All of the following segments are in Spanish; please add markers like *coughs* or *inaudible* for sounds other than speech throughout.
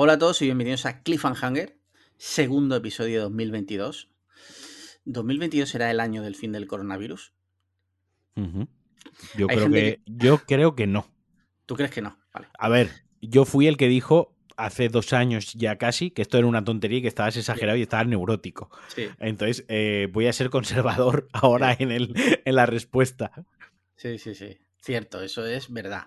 Hola a todos y bienvenidos a Cliffhanger, segundo episodio de 2022. ¿2022 será el año del fin del coronavirus? Yo creo que, yo creo que no. ¿Tú crees que no? Vale. A ver, yo fui el que dijo hace dos años ya casi que esto era una tontería y que estabas exagerado y estabas neurótico. Sí, Entonces eh, voy a ser conservador *laughs* ahora en, el, en la respuesta. sí, sí, sí. Cierto, eso es verdad.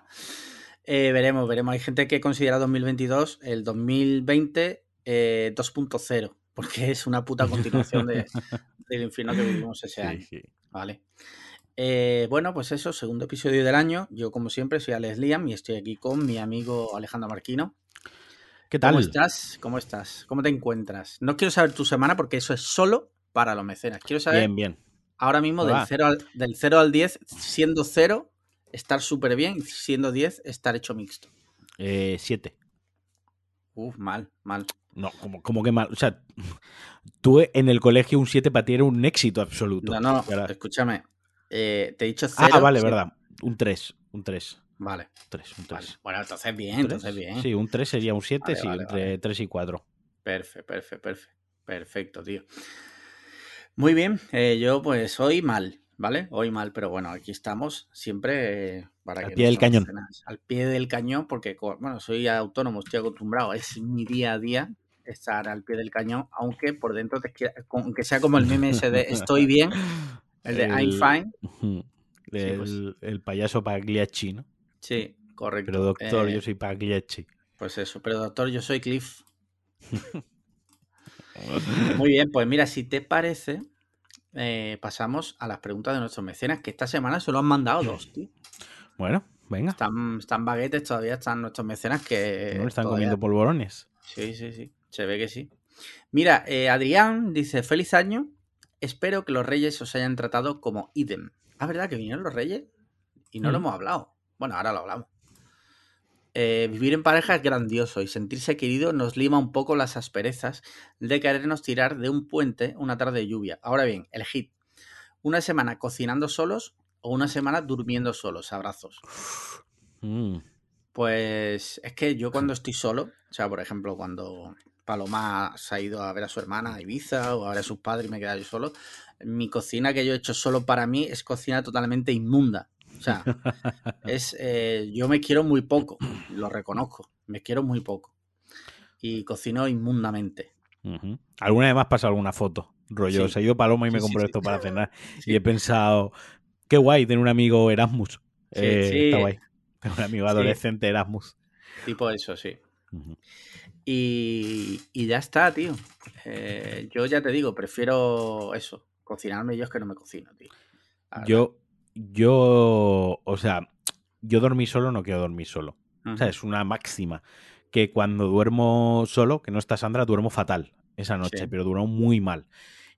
Eh, veremos, veremos. Hay gente que considera 2022 el 2020 eh, 2.0, porque es una puta continuación de- *laughs* del infierno que vivimos ese año. Sí. Vale. Eh, bueno, pues eso, segundo episodio del año. Yo, como siempre, soy Alex Liam y estoy aquí con mi amigo Alejandro Marquino. ¿Qué tal? ¿Cómo estás? ¿Cómo estás? ¿Cómo te encuentras? No quiero saber tu semana porque eso es solo para los mecenas. Quiero saber Bien, bien. ahora mismo del Va. 0, al, del 0 al 10, siendo 0, estar súper bien, siendo 10, estar hecho mixto. Eh, siete. Uf, mal, mal. No, como, como que mal. O sea, *laughs* tú en el colegio un 7 para ti era un éxito absoluto. No, no, Ahora- escúchame. Eh, te he dicho 0. Ah, vale, verdad. Un 3. Un 3. Vale, Un 3, un vale. 3. Bueno, entonces bien, entonces bien. Sí, un 3 sería un 7, Vale, sí, vale, entre vale. 3 y 4. Perfecto, perfecto, perfecto. Perfecto, tío. Muy bien, eh, yo pues hoy mal, ¿vale? Hoy mal, pero bueno, aquí estamos siempre eh, para Al que pie del cañón. Al pie del cañón, porque, bueno, soy autónomo, estoy acostumbrado, *laughs* es mi día a día estar al pie del cañón, aunque por dentro te quiera- aunque sea como el meme ese de estoy bien, *laughs* el de I'm fine. Ujú. El, pues. el payaso Pagliacci, ¿no? Sí, correcto. Pero doctor, Eh, yo soy Pagliacci. Pues eso, pero doctor, yo soy Cliff. *laughs* Muy bien, pues mira, si te parece, eh, pasamos a las preguntas de nuestros mecenas, que esta semana solo han mandado dos, tío. Bueno, venga. Están, están baguetes, todavía están nuestros mecenas que... no están todavía- comiendo polvorones. Sí, sí, sí, se ve que sí. Mira, eh, Adrián dice, feliz año, espero que los reyes os hayan tratado como idem. Ah, ¿verdad que vinieron los reyes? Y no lo Mm. hemos hablado. Bueno, ahora lo hablamos. Eh, vivir en pareja es grandioso y sentirse querido nos lima un poco las asperezas de querernos tirar de un puente una tarde de lluvia. Ahora bien, el hit. Una semana cocinando solos o una semana durmiendo solos. Abrazos. Mm. Pues es que yo cuando estoy solo, o sea, por ejemplo, cuando Paloma se ha ido a ver a su hermana a Ibiza o a ver a sus padres y me he quedado yo solo, mi cocina que yo he hecho solo para mí es cocina totalmente inmunda. O sea, *laughs* es eh, yo me quiero muy poco, lo reconozco, me quiero muy poco. Y cocino inmundamente. ¿Alguna vez has pasado alguna foto? Rollo, Sí. se ha ido Paloma y Sí, me compró sí. esto para cenar. *laughs* Y he pensado, qué guay tener un amigo Erasmus. Sí, Eh. Está guay. *laughs* Un amigo adolescente Erasmus. Tipo eso, sí. Y, y ya está, tío. Eh, yo ya te digo, prefiero eso, cocinarme yo es que no me cocino, tío. Yo, yo, o sea, yo dormí solo, no quiero dormir solo. O sea, es una máxima. Que cuando duermo solo, que no está Sandra, duermo fatal esa noche, Sí. pero duermo muy mal.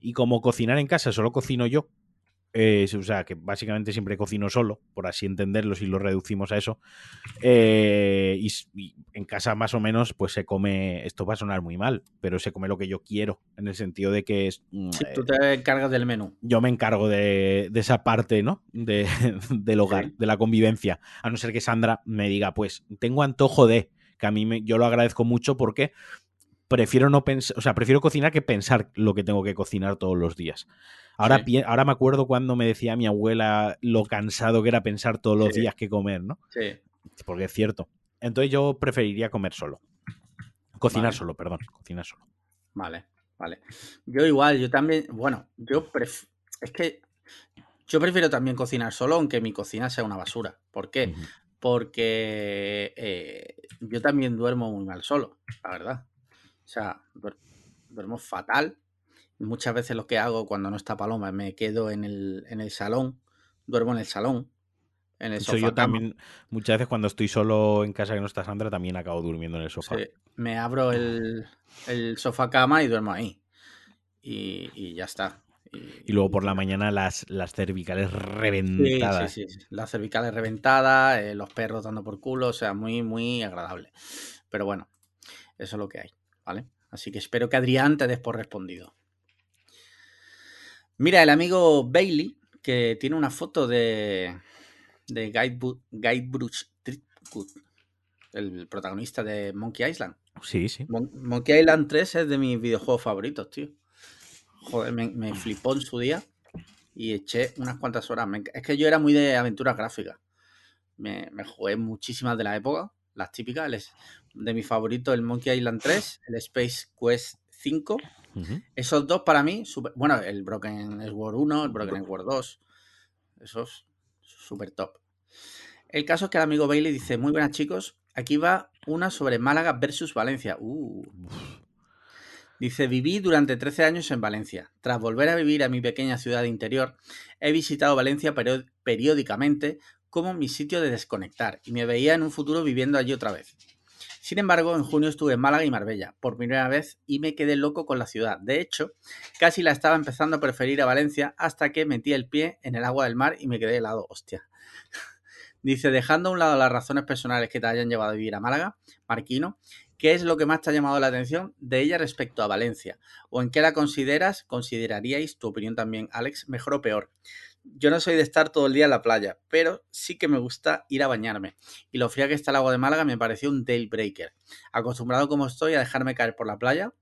Y como cocinar en casa solo cocino yo, eh, o sea, que básicamente siempre cocino solo, por así entenderlo, si lo reducimos a eso. eh, y, en casa más o menos, pues se come, esto va a sonar muy mal, pero se come lo que yo quiero, en el sentido de que es, mm, Sí, eh, tú te encargas del menú. yo me encargo de, de esa parte, ¿no? De, *laughs* del hogar, Sí. de la convivencia. A no ser que Sandra me diga, pues, tengo antojo de, que a mí me- yo lo agradezco mucho porque prefiero no pensar, o sea, prefiero cocinar que pensar lo que tengo que cocinar todos los días. Ahora, Sí. ahora me acuerdo cuando me decía mi abuela lo cansado que era pensar todos los Sí. días que comer, ¿no? Sí. Porque es cierto. Entonces yo preferiría comer solo. Cocinar Vale. solo, perdón, cocinar solo. Vale, vale. Yo igual, yo también, bueno, yo pref- es que yo prefiero también cocinar solo, aunque mi cocina sea una basura. ¿Por qué? Porque eh, yo también duermo muy mal solo, la verdad. O sea, duer- duermo fatal. Muchas veces lo que hago cuando no está Paloma, me quedo en el, en el salón, duermo en el salón, en el Eso sofá. yo también, muchas veces cuando estoy solo en casa que no está Sandra, también acabo durmiendo en el sofá. Sí, me abro el, el sofá cama y duermo ahí. Y, y ya está. Y luego por la mañana las, las cervicales Sí, reventadas. sí, sí. Las cervicales reventadas, eh, los perros dando por culo, o sea, muy, muy agradable. Pero bueno, eso es lo que hay, ¿vale? Así que espero que Adrián te des por respondido. Mira, el amigo Bailey, que tiene una foto de, de Treatment. el protagonista de Monkey Island. Sí, sí. Monkey Island 3 es de mis videojuegos favoritos, tío. Joder, me, flipó en su día y eché unas cuantas horas. es que yo era muy de aventuras gráficas. Me, jugué muchísimas de la época, las típicas. De mi favorito, el Monkey Island 3, el Space Quest 5. Esos dos para mí, bueno, el Broken Sword 1, el Broken Sword 2. Esos, súper top. El caso es que el amigo Bailey dice, muy buenas chicos, aquí va una sobre Málaga versus Valencia. Uh. Dice, viví durante 13 años en Valencia. Tras volver a vivir a mi pequeña ciudad interior, he visitado Valencia periódicamente como mi sitio de desconectar y me veía en un futuro viviendo allí otra vez. Sin embargo, en junio estuve en Málaga y Marbella por primera vez y me quedé loco con la ciudad. De hecho, casi la estaba empezando a preferir a Valencia hasta que metí el pie en el agua del mar y me quedé helado. Hostia. *laughs* Dice, dejando a un lado las razones personales que te hayan llevado a vivir a Málaga, Marquino, ¿qué es lo que más te ha llamado la atención de ella respecto a Valencia? ¿O en qué la consideras, consideraríais, tu opinión también, Alex, mejor o peor? Yo no soy de estar todo el día en la playa, pero sí que me gusta ir a bañarme. Y lo fría que está el agua de Málaga me pareció un tail breaker. Acostumbrado como estoy a dejarme caer por la playa,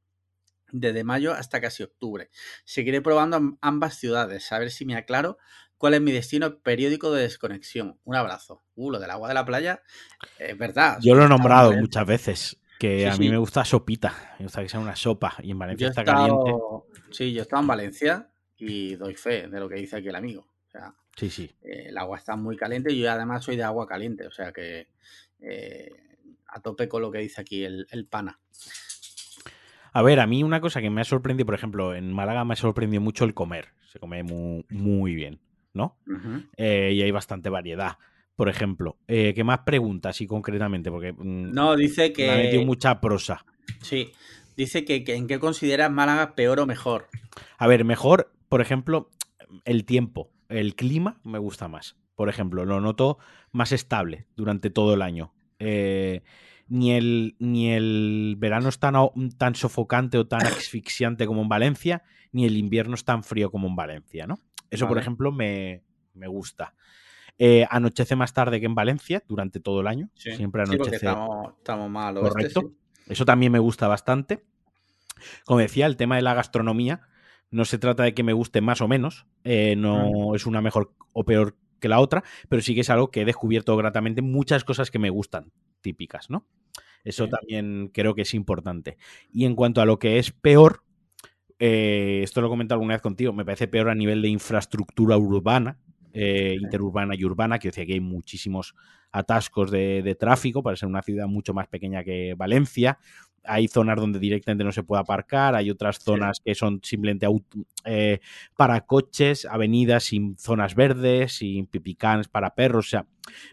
desde mayo hasta casi octubre. Seguiré probando ambas ciudades, a ver si me aclaro cuál es mi destino periódico de desconexión. Un abrazo. Uh, lo del agua de la playa, es verdad. Yo lo he nombrado muchas veces, que a mí me gusta sopita, me gusta que sea una sopa y en Valencia está caliente. Sí, yo he estado en Valencia y doy fe de lo que dice aquí el amigo. O sea, sí, sí. Eh, el agua está muy caliente y yo además soy de agua caliente, o sea que eh, a tope con lo que dice aquí el, el pana. A ver, a mí una cosa que me ha sorprendido, por ejemplo, en Málaga me ha sorprendido mucho el comer. Se come muy, muy bien. ¿no? Eh, y hay bastante variedad. Por ejemplo, eh, ¿qué más preguntas y concretamente? Porque mm, no, dice que. Me ha metido mucha prosa. Sí, dice que, en qué consideras Málaga peor o mejor. A ver, mejor, por ejemplo, el tiempo, el clima me gusta más. Por ejemplo, lo noto más estable durante todo el año. Eh, ni, el, ni el verano es tan, tan sofocante o tan *coughs* asfixiante como en Valencia, ni el invierno es tan frío como en Valencia, ¿no? Eso, por ejemplo, me, gusta. Eh, anochece más tarde que en Valencia durante todo el año. Siempre anochece. estamos, estamos mal Correcto. Eso también me gusta bastante. Como decía, el tema de la gastronomía no se trata de que me guste más o menos. Eh, no es una mejor o peor que la otra, pero sí que es algo que he descubierto gratamente muchas cosas que me gustan, típicas, ¿no? Eso también creo que es importante. Y en cuanto a lo que es peor, eh, esto lo he comentado alguna vez contigo, me parece peor a nivel de infraestructura urbana, eh, interurbana y urbana, que decía que hay muchísimos atascos de, tráfico para ser una ciudad mucho más pequeña que Valencia. Hay zonas donde directamente no se puede aparcar, hay otras zonas que son simplemente eh, para coches, avenidas sin zonas verdes, sin pipicans para perros. O sea,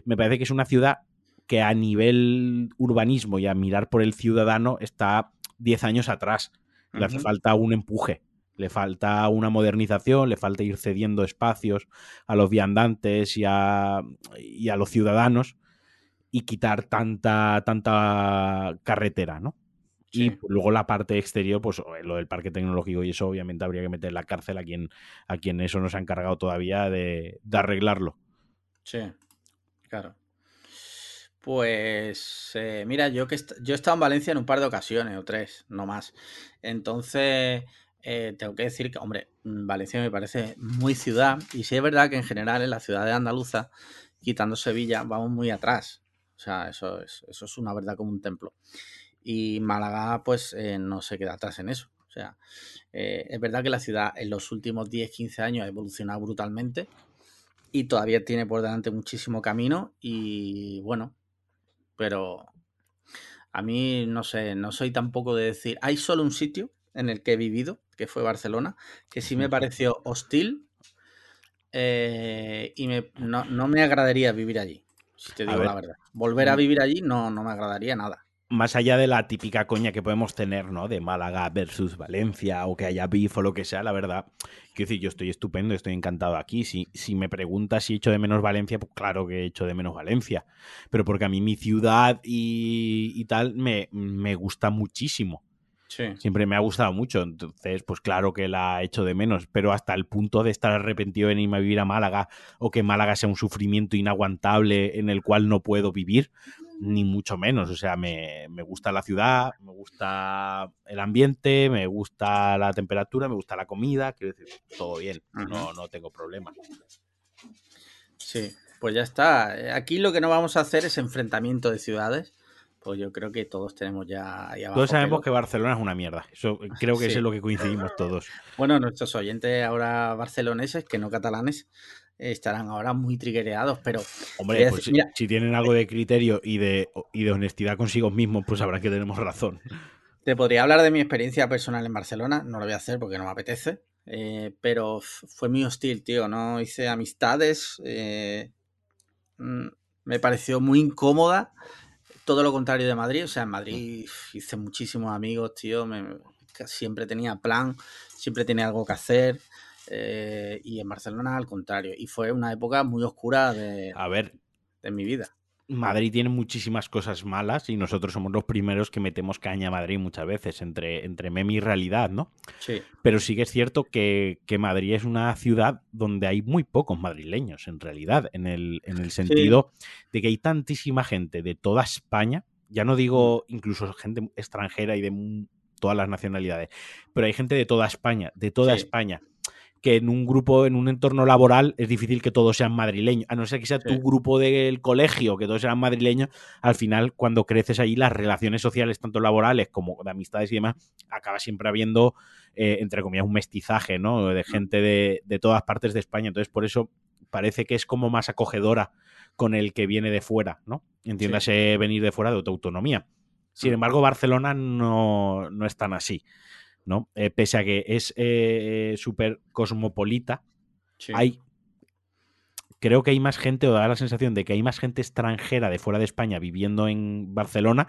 me parece que es una ciudad que a nivel urbanismo y a mirar por el ciudadano está 10 años atrás. Le hace falta un empuje, le falta una modernización, le falta ir cediendo espacios a los viandantes y a, y a los ciudadanos y quitar tanta, tanta carretera, ¿no? Y luego la parte exterior, pues lo del parque tecnológico y eso obviamente habría que meter en la cárcel a quien, a quien eso nos ha encargado todavía de, de arreglarlo. Sí, claro. Pues eh, mira, yo que yo he estado en Valencia en un par de ocasiones o tres, no más. Entonces, eh, tengo que decir que, hombre, mm, Valencia me parece muy ciudad y sí es verdad que en general en la ciudad de Andaluza, quitando Sevilla, vamos muy atrás. O sea, eso es, eso es una verdad como un templo. Y Málaga, pues, eh, no se queda atrás en eso. O sea, es verdad que la ciudad en los últimos 10, 15 años ha evolucionado brutalmente y todavía tiene por delante muchísimo camino y bueno, pero a mí no sé, no soy tampoco de decir, hay solo un sitio en el que he vivido, que fue Barcelona, que sí me pareció hostil eh, y no, me agradaría vivir allí, si te digo la verdad. Volver a vivir allí no, no me agradaría nada más allá de la típica coña que podemos tener, ¿no? De Málaga versus Valencia o que haya beef o lo que sea, la verdad, quiero decir, yo estoy estupendo, estoy encantado aquí. Si, si me preguntas si echo de menos Valencia, pues claro que echo de menos Valencia. Pero porque a mí mi ciudad y, tal me, me, gusta muchísimo. Sí. Siempre me ha gustado mucho, entonces, pues claro que la echo de menos, pero hasta el punto de estar arrepentido de irme a vivir a Málaga o que Málaga sea un sufrimiento inaguantable en el cual no puedo vivir, ni mucho menos. O sea, me, me, gusta la ciudad, me gusta el ambiente, me gusta la temperatura, me gusta la comida, quiero decir, todo bien, no, no tengo problema. Sí, pues ya está. Aquí lo que no vamos a hacer es enfrentamiento de ciudades. Pues yo creo que todos tenemos ya ahí abajo. Todos sabemos que Barcelona es una mierda. Eso creo que es lo que coincidimos todos. Bueno, nuestros oyentes ahora barceloneses, que no catalanes, estarán ahora muy triguereados, pero... Hombre, pues si, tienen algo de criterio y de, y de honestidad consigo mismos, pues sabrán que tenemos razón. Te podría hablar de mi experiencia personal en Barcelona, no lo voy a hacer porque no me apetece, eh, pero fue muy hostil, tío, no hice amistades, eh, mm, me pareció muy incómoda, todo lo contrario de Madrid, o sea, en Madrid hice muchísimos amigos, tío, siempre tenía plan, siempre tenía algo que hacer, eh, y en Barcelona al contrario. Y fue una época muy oscura de, a ver, de mi vida. Madrid tiene muchísimas cosas malas y nosotros somos los primeros que metemos caña a Madrid muchas veces, entre, entre meme y realidad, ¿no? Sí. Pero sí que es cierto que, Madrid es una ciudad donde hay muy pocos madrileños, en realidad, en el, en el sentido de que hay tantísima gente de toda España, ya no digo mm. incluso gente extranjera y de todas las nacionalidades, pero hay gente de toda España, de toda España que en un grupo, en un entorno laboral, es difícil que todos sean madrileños. A no ser que sea tu grupo del colegio, que todos sean madrileños, al final, cuando creces ahí, las relaciones sociales, tanto laborales como de amistades y demás, acaba siempre habiendo, eh, entre comillas, un mestizaje, ¿no? De gente de, todas partes de España. Entonces, por eso parece que es como más acogedora con el que viene de fuera, ¿no? Entiéndase venir de fuera de tu autonomía. Sin mm. embargo, Barcelona no, no es tan así. ¿No? Eh, pese a que es eh, súper cosmopolita, hay. Creo que hay más gente, o da la sensación de que hay más gente extranjera de fuera de España viviendo en Barcelona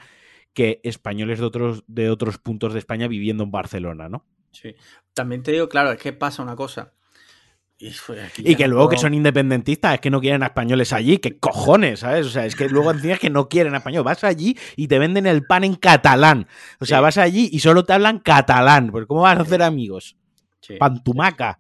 que españoles de otros, de otros puntos de España viviendo en Barcelona, ¿no? Sí. También te digo, claro, es que pasa una cosa. Y, que luego que son independentistas, es que no quieren a españoles allí, que cojones, ¿sabes? O sea, es que luego encima que no quieren a españoles. Vas allí y te venden el pan en catalán. O sea, vas allí y solo te hablan catalán. Pues ¿cómo vas a hacer amigos? Pantumaca.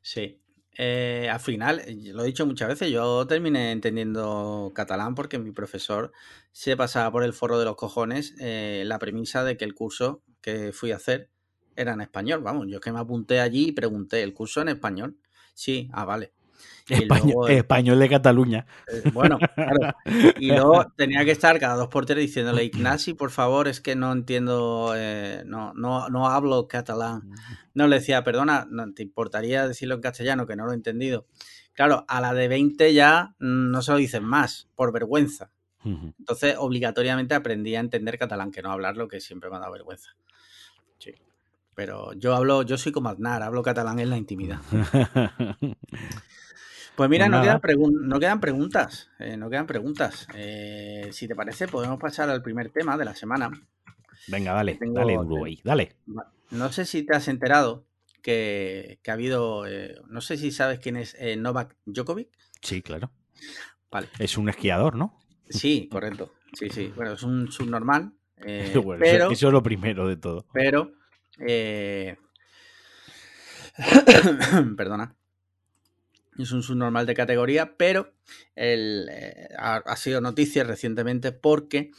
Sí. Eh, al final, lo he dicho muchas veces, yo terminé entendiendo catalán porque mi profesor se pasaba por el foro de los cojones eh, la premisa de que el curso que fui a hacer era en español. Vamos, yo es que me apunté allí y pregunté, ¿el curso en español? Sí, ah, vale. Español, de Cataluña. Eh, bueno, claro. Y luego *laughs* tenía que estar cada dos por tres diciéndole, Ignasi, por favor, es que no entiendo, eh, no, no, no hablo catalán. No le decía, perdona, no, ¿te importaría decirlo en castellano? Que no lo he entendido. Claro, a la de 20 ya no se lo dicen más, por vergüenza. Entonces, obligatoriamente aprendí a entender catalán, que no hablarlo, que siempre me ha dado vergüenza. Pero yo hablo, yo soy como Aznar, hablo catalán en la intimidad. *laughs* Pues mira, pues no, quedan no, quedan preguntas. Eh, no quedan preguntas. Eh, si te parece, podemos pasar al primer tema de la semana. Venga, dale, dale, Uruguay, dale. No sé si te has enterado que, ha habido. Eh, no sé si sabes quién es Novak Djokovic. Sí, claro. Vale. Es un esquiador, ¿no? Sí, correcto. Sí, sí. Bueno, es un subnormal. *laughs* pero, eso es lo primero de todo. Pero eh, *coughs* perdona. Es un subnormal de categoría, pero eh, ha, sido noticia recientemente porque,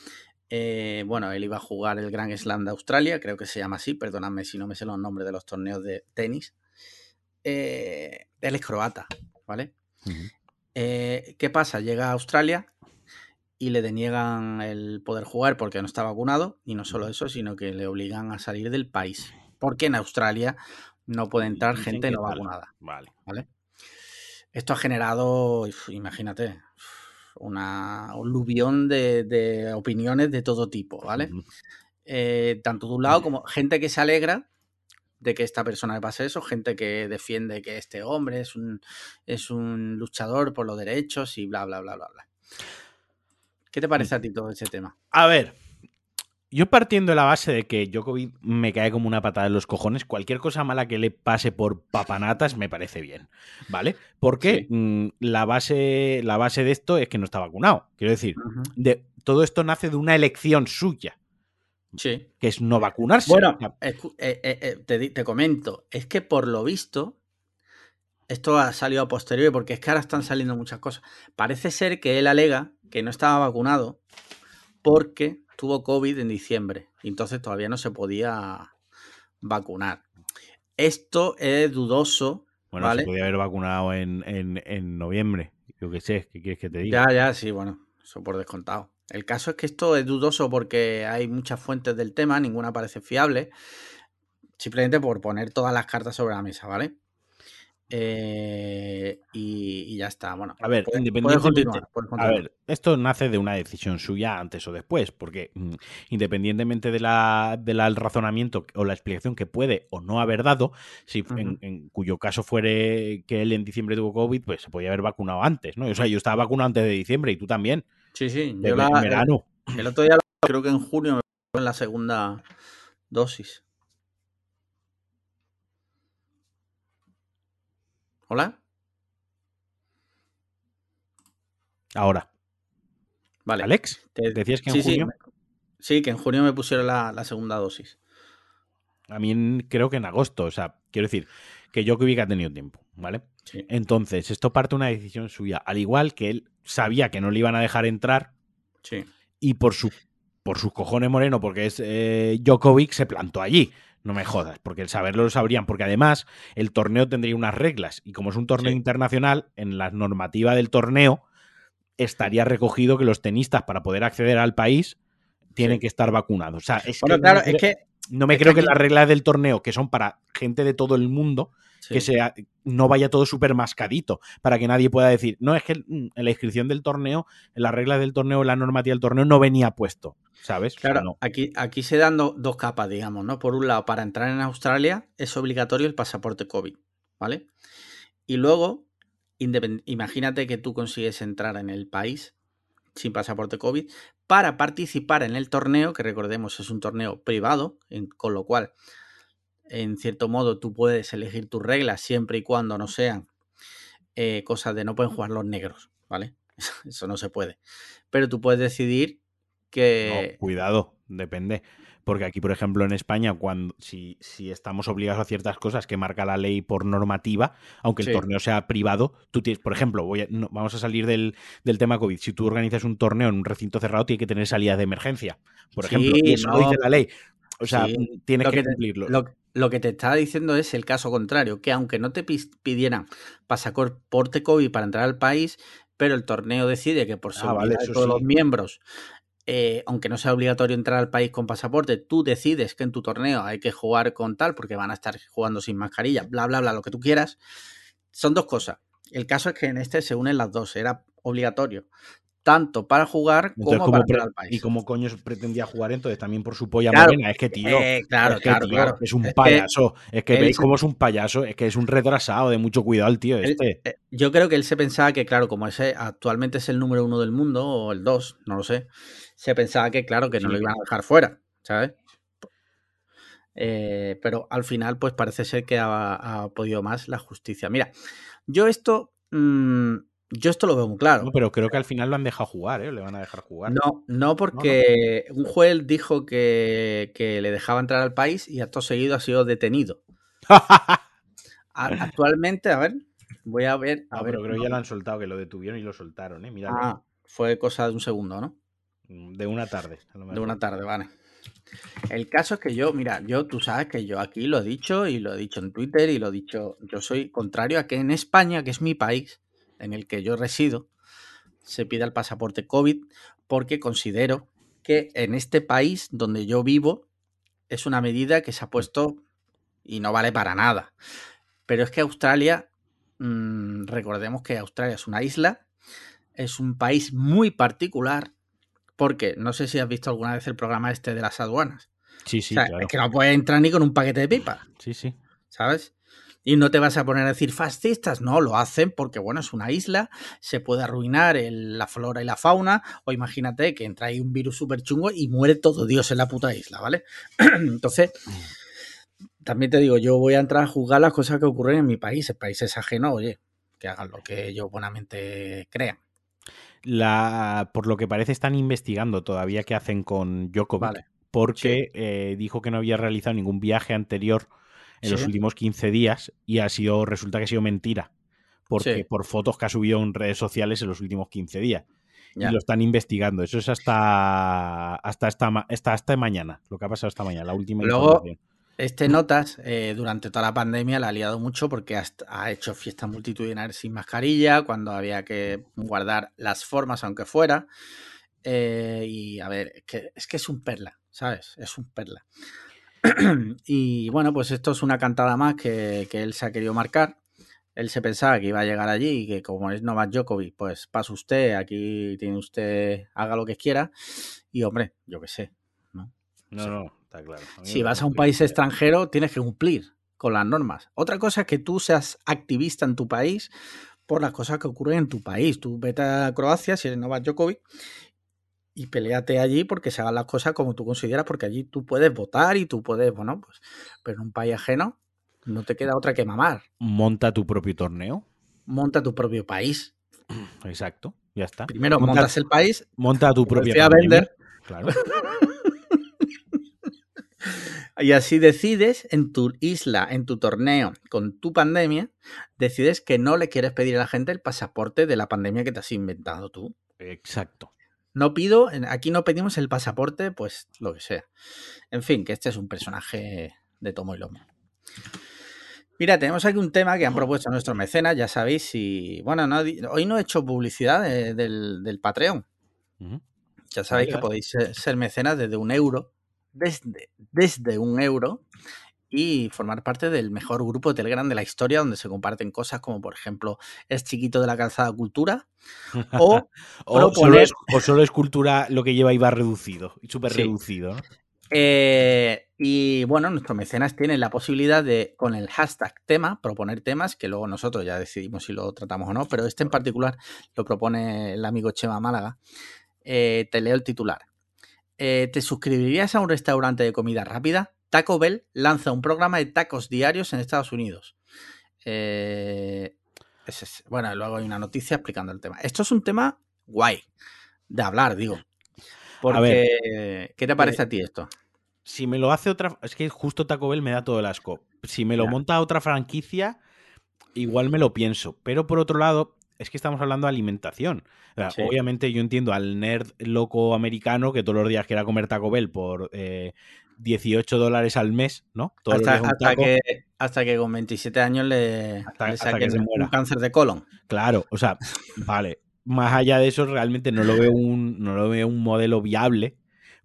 eh, bueno, él iba a jugar el Grand Slam de Australia, creo que se llama así, perdóname si no me sé los nombres de los torneos de tenis. él es croata, ¿vale? ¿Qué pasa? Llega a Australia y le deniegan el poder jugar porque no está vacunado y no solo eso, sino que le obligan a salir del país. Porque en Australia no puede entrar gente no vacunada. Vale. ¿vale? Esto ha generado, imagínate, una, un de, opiniones de todo tipo, ¿vale? Eh, tanto de un lado como *laughs* gente que se alegra de que esta persona le pase eso, gente que defiende que este hombre es un, es un luchador por los derechos y bla, bla, bla, bla, bla. ¿Qué te parece a ti todo ese tema? A ver, yo partiendo de la base de que Djokovic me cae como una patada en los cojones, cualquier cosa mala que le pase por papanatas me parece bien, ¿vale? Porque mm, la, base, la base de esto es que no está vacunado. Quiero decir, de, todo esto nace de una elección suya. Sí. Que es no vacunarse. Bueno, eh, eh, eh, te, te comento, es que por lo visto, esto ha salido a posteriori porque es que ahora están saliendo muchas cosas. Parece ser que él alega que no estaba vacunado porque tuvo COVID en diciembre y entonces todavía no se podía vacunar. Esto es dudoso. Bueno, ¿vale? se podía haber vacunado en, en, en noviembre. Yo qué sé, ¿qué quieres que te diga? Ya, ya, sí, bueno, eso por descontado. El caso es que esto es dudoso porque hay muchas fuentes del tema, ninguna parece fiable. Simplemente por poner todas las cartas sobre la mesa, ¿vale? Eh, y, y ya está. Bueno, A ver, independientemente- A ver, esto nace de una decisión suya antes o después, porque mm, independientemente de la, del razonamiento o la explicación que puede o no haber dado, si en, cuyo caso fuere que él en diciembre tuvo COVID, pues se podía haber vacunado antes, ¿no? O sea, yo estaba vacunado antes de diciembre y tú también, Sí, sí. de Yo la- el, verano. el otro día, creo que en junio, me en la segunda dosis. ¿Hola? Ahora, Vale. Alex, Te- decías que en sí, junio, sí, que en junio me pusieron la, la segunda dosis. a mí en- creo que en agosto, o sea, quiero decir, que yo que hubiera tenido tiempo, ¿vale? Sí. Entonces, esto parte de una decisión suya, al igual que él sabía que no le iban a dejar entrar Sí. y por su por sus cojones moreno, porque es eh, Djokovic, se plantó allí. No me jodas, porque el saberlo lo sabrían, porque además el torneo tendría unas reglas y como es un torneo Sí. internacional, en la normativa del torneo estaría recogido que los tenistas para poder acceder al país tienen Sí. que estar vacunados. O sea, es Bueno, que claro, no me es creo, que. no me que creo que aquí- las reglas del torneo, que son para gente de todo el mundo, sí. que sea, no vaya todo súper mascadito, para que nadie pueda decir, no, es que mm, en la inscripción del torneo, en las reglas del torneo, en la normativa del torneo, no venía puesto, ¿sabes? O sea, Claro, no. aquí, aquí se dan do- dos capas, digamos, ¿no? Por un lado, para entrar en Australia es obligatorio el pasaporte COVID, ¿vale? Y luego, independ- imagínate que tú consigues entrar en el país sin pasaporte COVID para participar en el torneo, que recordemos es un torneo privado, en- con lo cual, en cierto modo, tú puedes elegir tus reglas siempre y cuando no sean eh, cosas de no pueden jugar los negros, ¿vale? *laughs* Eso no se puede. Pero tú puedes decidir que... No, cuidado, depende. Porque aquí, por ejemplo, en España, cuando si, si estamos obligados a ciertas cosas que marca la ley por normativa, aunque Sí. el torneo sea privado, tú tienes, por ejemplo, voy a- no, vamos a salir del, del tema COVID. Si tú organizas un torneo en un recinto cerrado, tiene que tener salidas de emergencia, por Sí, ejemplo. Y eso lo no, dice la ley. O sea, sí. tienes Lo que, que cumplirlo. Lo, lo que te estaba diciendo es el caso contrario, que aunque no te pidieran pasaporte COVID para entrar al país, pero el torneo decide que por Ah, seguridad vale, de todos sí. los miembros, eh, aunque no sea obligatorio entrar al país con pasaporte, tú decides que en tu torneo hay que jugar con tal, porque van a estar jugando sin mascarilla, bla, bla, bla, lo que tú quieras. Son dos cosas. El caso es que en este se unen las dos, era obligatorio, tanto para jugar como ¿cómo para entrar al país. ¿y cómo coño pretendía jugar entonces? También por su polla Claro, morena. Es que, tío, Eh, claro, es que, claro, tío, claro. es un Es que- payaso. es que veis se- cómo es un payaso. Es que es un retrasado de mucho cuidado el tío este. eh, yo creo que él se pensaba que, claro, como ese actualmente es el número uno del mundo, o el dos, no lo sé, se pensaba que, claro, que no Sí. lo iban a dejar fuera, ¿sabes? Eh, pero al final, pues parece ser que ha, ha podido más la justicia. Mira, yo esto, mm, yo esto lo veo muy claro. No, pero creo que al final lo han dejado jugar, ¿eh? Le van a dejar jugar. No, no porque un juez dijo que, que le dejaba entrar al país y acto seguido ha sido detenido. *laughs* Actualmente, a ver, voy a ver. A No, ver pero creo que ya lo han soltado, que lo detuvieron y lo soltaron, ¿eh? Míralo. Ah, fue cosa de un segundo, ¿no? De una tarde, a lo De mejor. una tarde, vale. El caso es que yo, mira, yo, tú sabes que yo aquí lo he dicho y lo he dicho en Twitter y lo he dicho, yo soy contrario a que en España, que es mi país, en el que yo resido, se pida el pasaporte COVID porque considero que en este país donde yo vivo es una medida que se ha puesto y no vale para nada. Pero es que Australia, mmm, recordemos que Australia es una isla, es un país muy particular porque no sé si has visto alguna vez el programa este de las aduanas. Sí, sí, o sea, claro. es que no puedes entrar ni con un paquete de pipa, Sí, sí. ¿sabes? Y no te vas a poner a decir fascistas, no, lo hacen porque, bueno, es una isla, se puede arruinar el- la flora y la fauna, o imagínate que entra ahí un virus súper chungo y muere todo Dios en la puta isla, ¿vale? *clears throat* Entonces, también te digo, yo voy a entrar a juzgar las cosas que ocurren en mi país, el país es ajeno, oye, que hagan lo que ellos buenamente crean. La, por lo que parece están investigando todavía qué hacen con Djokovic, Vale. porque eh, dijo que no había realizado ningún viaje anterior en los últimos 15 días y ha sido resulta que ha sido mentira, porque Sí. por fotos que ha subido en redes sociales en los últimos 15 días. y lo están investigando. Eso es hasta hasta esta, hasta, hasta mañana, lo que ha pasado esta mañana, la última Luego, Este Notas, eh, durante toda la pandemia, la ha liado mucho porque ha, hecho fiestas multitudinarias sin mascarilla, cuando había que guardar las formas, aunque fuera. Eh, y a ver, es que, es que es un perla, ¿sabes? Es un perla. *clears throat* y bueno, pues esto es una cantada más que, que él se ha querido marcar él se pensaba que iba a llegar allí y que como es Novak Djokovic, pues pasa usted, aquí tiene usted, haga lo que quiera. Y hombre, yo qué sé, ¿no? No, no, está claro. Si vas a un país extranjero, tienes que cumplir con las normas. Otra cosa es que tú seas activista en tu país por las cosas que ocurren en tu país. Tú vete a Croacia, si eres Novak Djokovic, y peleate allí porque se hagan las cosas como tú consideras, porque allí tú puedes votar y tú puedes, bueno, pues, pero en un país ajeno no te queda otra que mamar. Monta tu propio torneo. Monta tu propio país. *clears throat* Exacto, ya está. Primero montas el país. Monta tu propia a vender. Claro. *laughs* y así decides en tu isla, en tu torneo, con tu pandemia, decides que no le quieres pedir a la gente el pasaporte de la pandemia que te has inventado tú. Exacto. No pido, aquí no pedimos el pasaporte, pues lo que sea. En fin, que este es un personaje de tomo y lomo. Mira, tenemos aquí un tema que han propuesto nuestros mecenas, ya sabéis, y bueno, hoy no he hecho publicidad del, Patreon. Ya sabéis que podéis ser, mecenas desde un euro, desde, desde un euro, y formar parte del mejor grupo de Telegram de la historia, donde se comparten cosas como, por ejemplo, es chiquito de la calzada cultura, o, *laughs* o, solo es, cultura lo que lleva IVA reducido, súper reducido. ¿no? Eh, y bueno, nuestros mecenas tienen la posibilidad de, con el hashtag tema, proponer temas que luego nosotros ya decidimos si lo tratamos o no, pero este en particular lo propone el amigo Chema Málaga. Eh, te leo el titular. Eh, ¿Te suscribirías a un restaurante de comida rápida? Taco Bell lanza un programa de tacos diarios en Estados Unidos. bueno, luego hay una noticia explicando el tema. Esto es un tema guay de hablar, digo. Porque, ¿qué te parece a ti esto? si me lo hace otra. Es que justo Taco Bell me da todo el asco. Si me lo monta otra franquicia, igual me lo pienso. Pero por otro lado, es que estamos hablando de alimentación. Obviamente yo entiendo al nerd loco americano que todos los días quiera comer Taco Bell por 18 eh, dólares al mes, ¿no? hasta, que, hasta que con 27 años le, saquen un cáncer de colon. Claro, o sea, *laughs* vale. Más allá de eso, realmente no lo veo un, no lo veo un modelo viable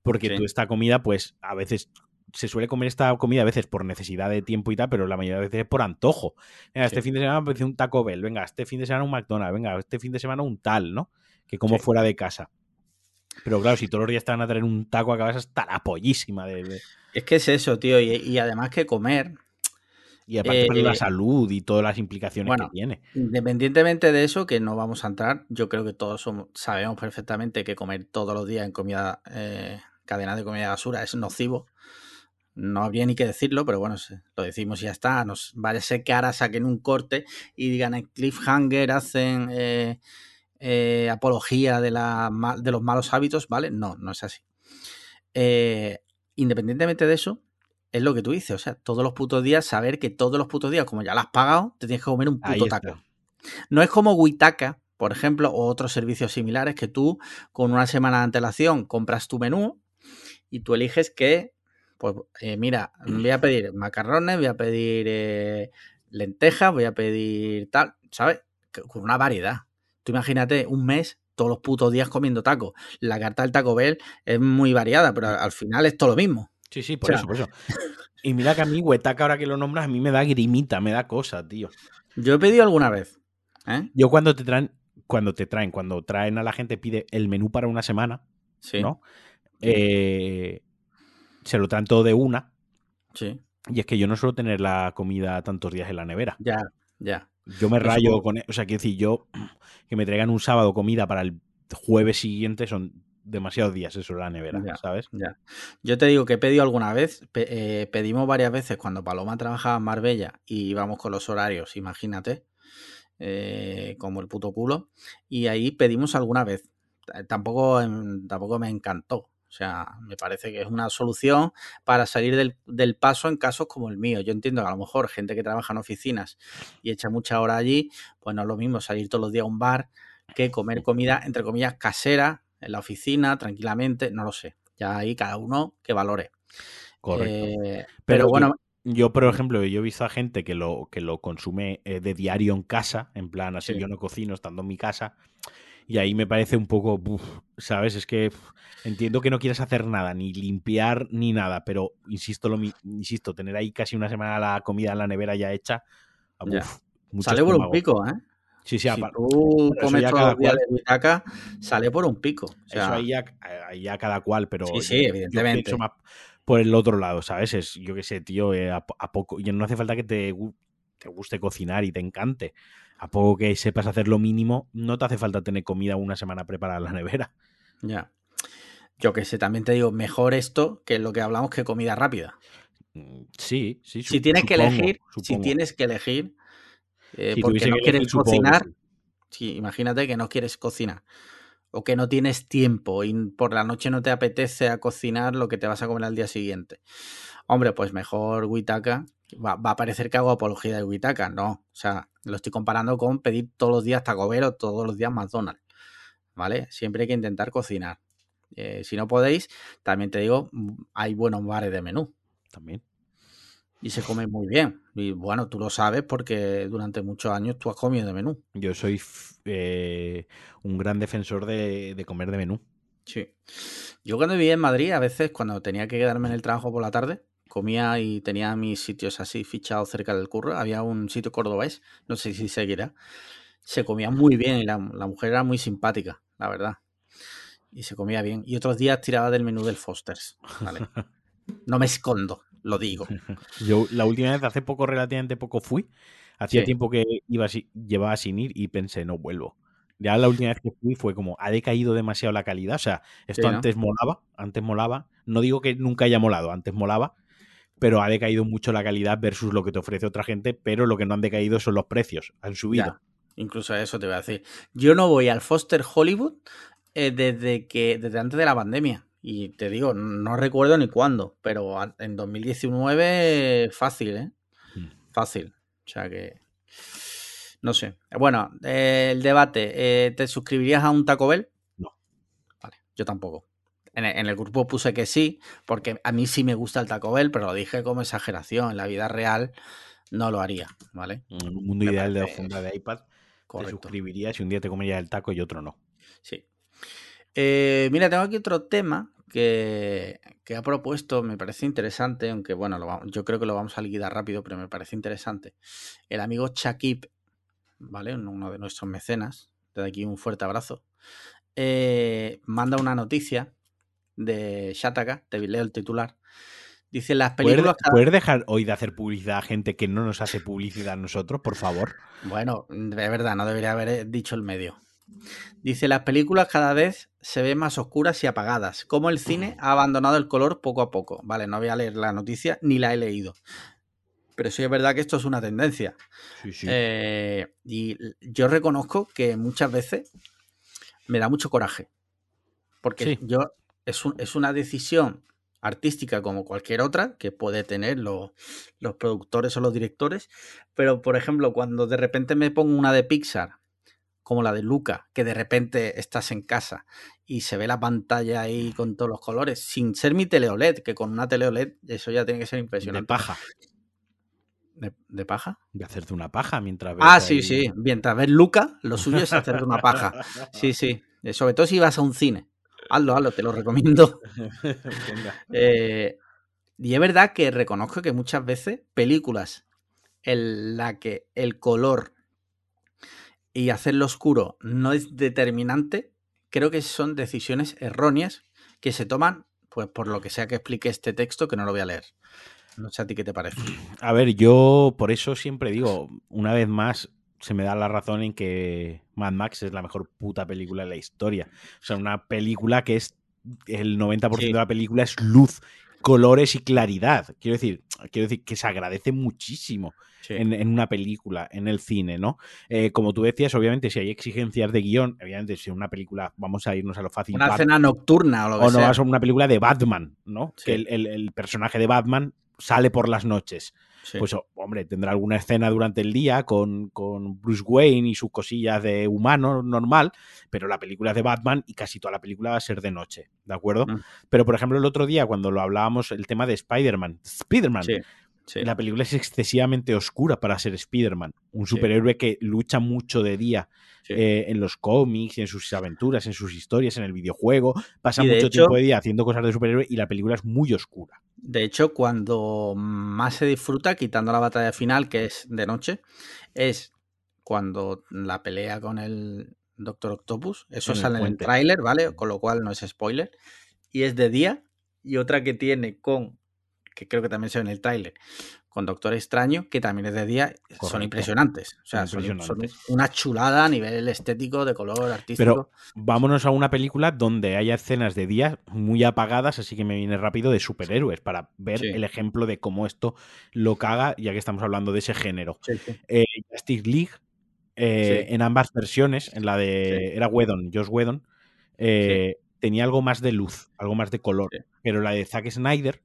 porque tú esta comida, pues a veces se suele comer esta comida a veces por necesidad de tiempo y tal, pero la mayoría de veces es por antojo. Venga, este fin de semana me un Taco Bell, venga, este fin de semana un McDonald's, venga, este fin de semana un tal, ¿no? Que como fuera de casa. Pero claro, si todos los días te van a traer un taco, acabas hasta la pollísima de... Es que es eso, tío, y, además que comer... Y aparte para la eh, salud y todas las implicaciones que tiene. Independientemente de eso, que no vamos a entrar, yo creo que todos somos, sabemos perfectamente que comer todos los días en comida eh, cadena de comida basura es nocivo. No habría ni que decirlo, pero bueno, lo decimos y ya está. Nos vaya a ser que ahora saquen un corte y digan en Cliffhanger hacen eh, eh, apología de, la, de los malos hábitos, ¿vale? No, no es así. Eh, independientemente de eso, es lo que tú dices. O sea, todos los putos días, saber que todos los putos días, como ya lo has pagado, te tienes que comer un puto taco. No es como Witaka, por ejemplo, o otros servicios similares que tú, con una semana de antelación, compras tu menú y tú eliges que, pues eh, mira, voy a pedir macarrones, voy a pedir eh, lentejas, voy a pedir tal, ¿sabes? Con una variedad. Tú imagínate un mes todos los putos días comiendo tacos. La carta del Taco Bell es muy variada, pero al final es todo lo mismo. Sí, sí, por eso, por eso. Y mira que a mí, Huetaca, ahora que lo nombras, a mí me da grimita, me da cosa, tío. Yo he pedido alguna vez. ¿eh? Yo cuando te traen, cuando te traen, cuando traen a la gente, pide el menú para una semana, sí. ¿no? Eh, se lo traen todo de una. Sí. Y es que yo no suelo tener la comida tantos días en la nevera. Ya, ya. Yo me rayo con. E, o sea, quiero decir, yo que me traigan un sábado comida para el jueves siguiente son demasiados días eso en la nevera, ¿sabes? Ya. Yo te digo que he pedido alguna vez, eh, pedimos varias veces cuando Paloma trabajaba en Marbella y íbamos con los horarios, imagínate, eh, como el puto culo, y ahí pedimos alguna vez. Tampoco, em, tampoco me encantó, o sea, me parece que es una solución para salir del, paso en casos como el mío. Yo entiendo que a lo mejor gente que trabaja en oficinas y echa mucha hora allí, pues no es lo mismo salir todos los días a un bar que comer comida, entre comillas, casera, en la oficina, tranquilamente, no lo sé. Ya ahí cada uno que valore. Correcto. Eh, pero, pero bueno, Yo, por ejemplo, yo he visto a gente que lo, que lo consume eh, de diario en casa, en plan, así Sí. yo no cocino estando en mi casa, y ahí me parece un poco, ¿sabes? Es que uf, entiendo que no quieras hacer nada, ni limpiar, ni nada, pero insisto, lo, insisto, tener ahí casi una semana la comida en la nevera ya hecha, ah, Ya. sale por un pico, ¿eh? Sí, sí, si tú comes ya todos cada los días cual. de butaca, sale por un pico. O sea, Eso ahí ya, ahí ya cada cual, pero Sí, sí, yo evidentemente. más por el otro lado, ¿sabes? Es, yo qué sé, tío, eh, a, a poco, y no hace falta que te, te guste cocinar y te encante. A poco que sepas hacer lo mínimo, no te hace falta tener comida una semana preparada en la nevera. ya. Yo que sé, también te digo, mejor esto que lo que hablamos que comida rápida. Mm, Sí, sí. Si tienes que supongo, elegir, si tienes que elegir, eh, Si porque no quieres elegir, supongo que cocinar, sí. sí, imagínate que no quieres cocinar o que no tienes tiempo y por la noche no te apetece a cocinar lo que te vas a comer al día siguiente. Hombre, pues mejor Witaka. Va, va a parecer que hago apología de Witaka, no. O sea, lo estoy comparando con pedir todos los días Taco Bell o todos los días McDonald's. ¿Vale? Siempre hay que intentar cocinar. Eh, si no podéis, también te digo, mm, hay buenos bares de menú También. y se come muy bien. Y bueno, tú lo sabes porque durante muchos años tú has comido de menú. Yo soy eh, un gran defensor de, de comer de menú. Sí. Yo cuando vivía en Madrid, a veces cuando tenía que quedarme en el trabajo por la tarde, comía y tenía mis sitios así fichados cerca del curro. Había un sitio cordobés, no sé si seguirá. Se comía muy bien y la, la mujer era muy simpática, la verdad. Y se comía bien. Y otros días tiraba del menú del Foster's. ¿vale? *laughs* No me escondo, lo digo. *laughs* Yo la última vez, hace poco, relativamente poco fui. Hacía Sí. tiempo que iba si- llevaba sin ir y pensé, no vuelvo. Ya la última vez que fui fue como, ha decaído demasiado la calidad. O sea, esto Sí, ¿no? antes molaba, antes molaba. No digo que nunca haya molado, antes molaba, pero ha decaído mucho la calidad versus lo que te ofrece otra gente, pero lo que no han decaído son los precios, han subido. Ya, incluso eso te voy a decir. Yo no voy al Foster Hollywood eh, desde que desde antes de la pandemia. Y te digo, no recuerdo ni cuándo, pero en 2019 fácil, ¿eh? Mm. Fácil. O sea que... No sé. Bueno, eh, el debate. eh, ¿Te suscribirías a un Taco Bell? No. Vale, yo tampoco. En el, en el grupo puse que sí, porque a mí sí me gusta el Taco Bell, pero lo dije como exageración. En la vida real no lo haría, ¿vale? En un mundo Me ideal de la funda de iPad, te Correcto. suscribirías y un día te comerías el taco y otro no. Sí. Eh, mira, tengo aquí otro tema que, que ha propuesto, me parece interesante, aunque bueno, lo yo creo que lo vamos a liquidar rápido, pero me parece interesante. El amigo Chakib, ¿vale? Uno de nuestros mecenas, desde aquí un fuerte abrazo, eh, manda una noticia de Shataka, te leo el titular. Dice las ¿Puedes, películas... cada- puedes dejar hoy de hacer publicidad a gente que no nos hace publicidad a nosotros, por favor? Bueno, de verdad, no debería haber eh, dicho el medio. Dice, las películas cada vez se ven más oscuras y apagadas, como el cine ha abandonado el color poco a poco. Vale, no voy a leer la noticia ni la he leído. Pero sí es verdad que esto es una tendencia. Sí, sí. Eh, y yo reconozco que muchas veces me da mucho coraje. Porque Sí. yo es, un- es una decisión artística como cualquier otra que puede tener lo- los productores o los directores. Pero, por ejemplo, cuando de repente me pongo una de Pixar, como la de Luca, que de repente estás en casa y se ve la pantalla ahí con todos los colores, sin ser mi tele OLED, que con una tele OLED eso ya tiene que ser de impresionante. paja. ¿De, de paja? De hacerte una paja mientras ves Ah, sí, ahí- sí. Mientras ves Luca, lo suyo es hacerte una paja. *laughs* Sí, sí. Sobre todo si vas a un cine. Hazlo, hazlo, te lo recomiendo. *laughs* Eh, y es verdad que reconozco que muchas veces películas en la que el color y hacerlo oscuro no es determinante, creo que son decisiones erróneas que se toman, pues por lo que sea que explique este texto, que no lo voy a leer. No sé a ti qué te parece. A ver, yo por eso siempre digo, una vez más, se me da la razón en que Mad Max es la mejor puta película de la historia. O sea, una película que es el 90% Sí. de la película es luz, colores y claridad. Quiero decir, quiero decir que se agradece muchísimo Sí. en, en una película, en el cine, ¿no? Eh, como tú decías, obviamente, si hay exigencias de guion, obviamente, si una película, vamos a irnos a lo fácil. Una escena nocturna o lo que o no sea. vas a una película de Batman, ¿no? Sí. Que el, el- el personaje de Batman sale por las noches. Pues, hombre, tendrá alguna escena durante el día con, con, Bruce Wayne y sus cosillas de humano normal, pero la película es de Batman y casi toda la película va a ser de noche, ¿de acuerdo? Mm. Pero, por ejemplo, el otro día, cuando lo hablábamos, el tema de Spider-Man, Spider-Man. La película es excesivamente oscura para ser Spider-Man, un superhéroe que lucha mucho de día eh, en los cómics, en sus aventuras, en sus historias, en el videojuego. Pasa mucho tiempo de día haciendo cosas de superhéroe y la película es muy oscura. De hecho, cuando más se disfruta, quitando la batalla final, que es de noche, es cuando la pelea con el Doctor Octopus. Eso sale en el tráiler, ¿vale? Con lo cual no es spoiler. Y es de día. Y otra que tiene con que creo que también se ve en el tráiler, con Doctor Extraño, que también es de día, son impresionantes. O sea, Son, una chulada a nivel estético, de color, artístico. Pero vámonos a una película donde haya escenas de día muy apagadas, así que me viene rápido, de superhéroes, para ver el ejemplo de cómo esto lo caga, ya que estamos hablando de ese género. Eh, Justice League, eh, en ambas versiones, en la de... Era Whedon, Josh Whedon, eh, tenía algo más de luz, algo más de color. Pero la de Zack Snyder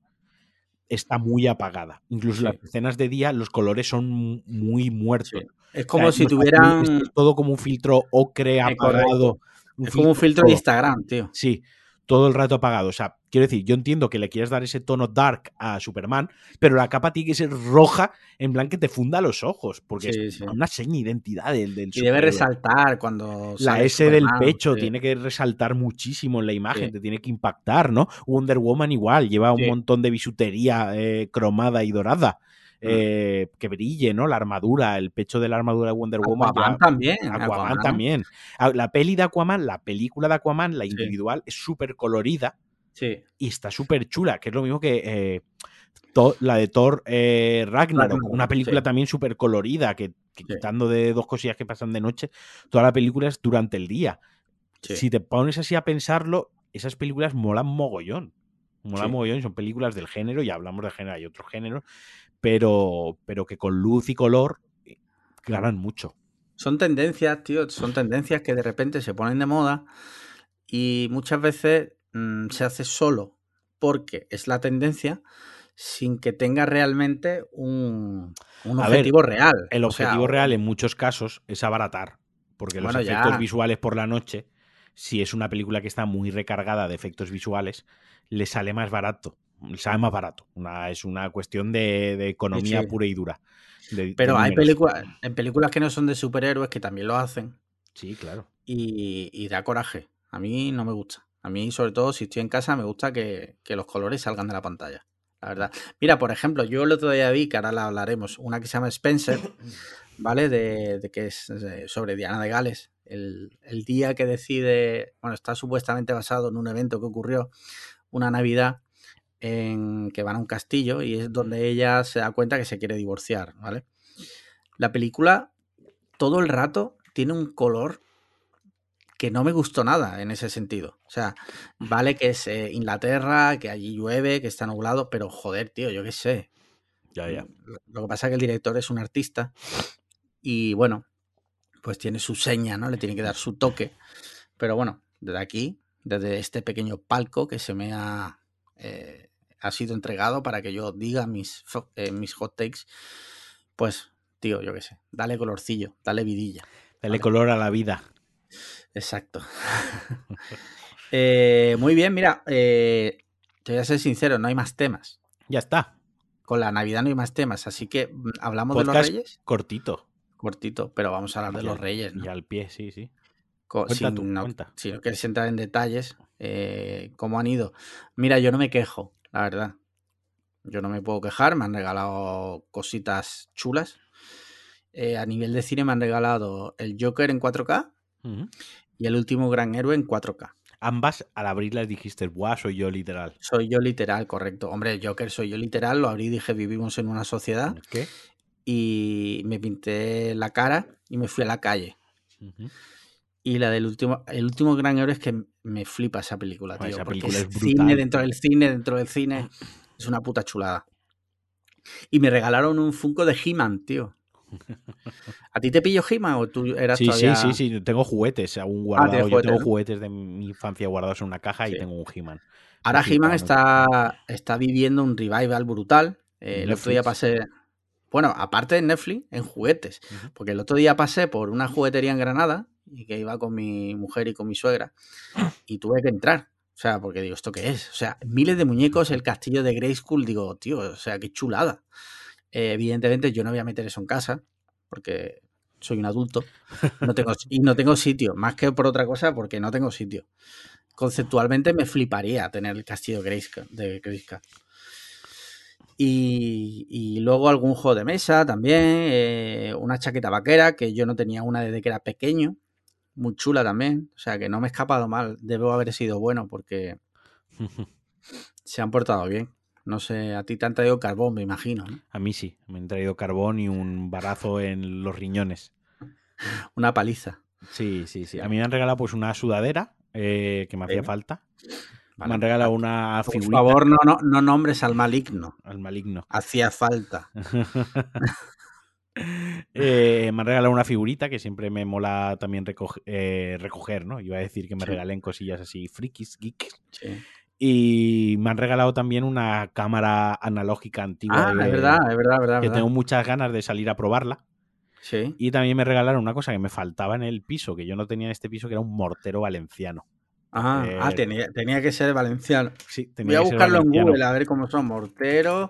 está muy apagada. Incluso las escenas de día, los colores son muy muertos. Es como si tuvieran. todo como un filtro ocre apagado. es como un filtro de Instagram, tío. Sí, todo el rato apagado. O sea, quiero decir, yo entiendo que le quieres dar ese tono dark a Superman, pero la capa tiene que ser roja, en plan que te funda los ojos, porque es una seña de identidad del, del Y debe resaltar cuando. La S del pecho tiene que resaltar muchísimo en la imagen, te tiene que impactar, ¿no? Wonder Woman igual, lleva un montón de bisutería eh, cromada y dorada. Eh, que brille, ¿no? La armadura, el pecho de la armadura de Wonder Woman. Aquaman también. Aquaman, también. Ah, la peli de Aquaman, la película de Aquaman, la individual, es súper colorida. Sí. Y está súper chula, que es lo mismo que eh, la de Thor eh, Ragnarok, una película también súper colorida, que, quitando de dos cosillas que pasan de noche, toda la película es durante el día. Si te pones así a pensarlo, esas películas molan mogollón. Molan mogollón, son películas del género, ya hablamos de género, hay otros géneros, pero, pero que con luz y color eh, ganan mucho. Son tendencias, tío, son tendencias que de repente se ponen de moda y muchas veces mm, se hace solo porque es la tendencia sin que tenga realmente un, objetivo real. El objetivo real en muchos casos es abaratar, porque los efectos visuales por la noche, si es una película que está muy recargada de efectos visuales, le sale más barato sale más barato. es una cuestión de, economía pura y dura. Pero hay películas, en películas que no son de superhéroes que también lo hacen. Sí, claro. Y, da coraje. A mí no me gusta. A mí, sobre todo, si estoy en casa, me gusta que, los colores salgan de la pantalla. La verdad. Mira, por ejemplo, yo el otro día vi, que ahora la hablaremos, una que se llama Spencer, *coughs* ¿vale? De, que es sobre Diana de Gales. El, el, día que decide, bueno, está supuestamente basado en un evento que ocurrió una Navidad en que van a un castillo y es donde ella se da cuenta que se quiere divorciar, ¿vale? La película todo el rato tiene un color que no me gustó nada en ese sentido. O sea, vale que es eh, Inglaterra, que allí llueve, que está nublado, pero joder, tío, yo qué sé. Ya, ya. Lo que pasa es que el director es un artista y bueno, pues tiene su seña, ¿no? Le tiene que dar su toque. Pero bueno, desde aquí, desde este pequeño palco que se me ha eh, ha sido entregado para que yo diga mis, eh, mis hot takes, pues, tío, yo qué sé, dale colorcillo, dale vidilla. Dale color a la vida. Exacto. *laughs* Eh, muy bien, mira, eh, te voy a ser sincero, no hay más temas. Ya está. Con la Navidad no hay más temas, así que mm, hablamos de los Reyes. Cortito. Cortito, pero vamos a hablar de los Reyes. Y al pie, sí, sí. sin, no, si no quieres entrar en detalles, cómo han ido. Mira, yo no me quejo la verdad. Yo no me puedo quejar, me han regalado cositas chulas. Eh, a nivel de cine me han regalado el Joker en 4K y el último gran héroe en 4K. Ambas al abrirlas dijiste, ¡buah! Soy yo literal. Soy yo literal, correcto. Hombre, Joker soy yo literal, lo abrí y dije, vivimos en una sociedad. ¿Qué? Y me pinté la cara y me fui a la calle. Y la del último, el último gran héroe es que me flipa esa película, tío. Esa película es cine dentro del cine, dentro del cine. Es una puta chulada. Y me regalaron un Funko de He-Man, tío. ¿A ti te pillo He-Man o tú eras sí, Sí, sí, sí. Tengo juguetes aún ah, guardados. Yo tengo juguetes de mi infancia guardados en una caja y tengo un He-Man. Ahora He-Man está, está viviendo un revival brutal. Eh, el otro día pasé, bueno, aparte de Netflix, en juguetes. Ujú. Porque el otro día pasé por una juguetería en Granada y que iba con mi mujer y con mi suegra y tuve que entrar. O sea, porque digo, ¿esto qué es? O sea, miles de muñecos, el castillo de Grayskull, digo, tío, o sea, qué chulada. Eh, evidentemente yo no voy a meter eso en casa porque soy un adulto no tengo, y no tengo sitio, más que por otra cosa, porque no tengo sitio. Conceptualmente me fliparía tener el castillo de. Y, y luego algún juego de mesa también, eh, una chaqueta vaquera, que yo no tenía una desde que era pequeño, muy chula también, o sea que no me he escapado mal, debo haber sido bueno porque *laughs* se han portado bien. No sé, a ti te han traído carbón, me imagino, ¿no? A mí sí, me han traído carbón y un barazo en los riñones. *laughs* Una paliza. Sí, sí, sí. A mí me han regalado pues una sudadera eh, que me hacía falta. Vale. Me han regalado una Por figurita favor, no, no, no nombres al maligno. al maligno. Hacía falta. *laughs* Eh, me han regalado una figurita que siempre me mola también recoge- eh, recoger, ¿no? Iba a decir que me Sí. regalen cosillas así frikis, geeks. Sí. Y me han regalado también una cámara analógica antigua. Ah, de- es verdad, es verdad, es verdad. Que tengo muchas ganas de salir a probarla. Sí. Y también me regalaron una cosa que me faltaba en el piso, que yo no tenía en este piso, que era un mortero valenciano. Ah, Eh, ah, tenía, tenía que ser valenciano. Sí, Voy tenía a que ser buscarlo en. Google a ver cómo son. Mortero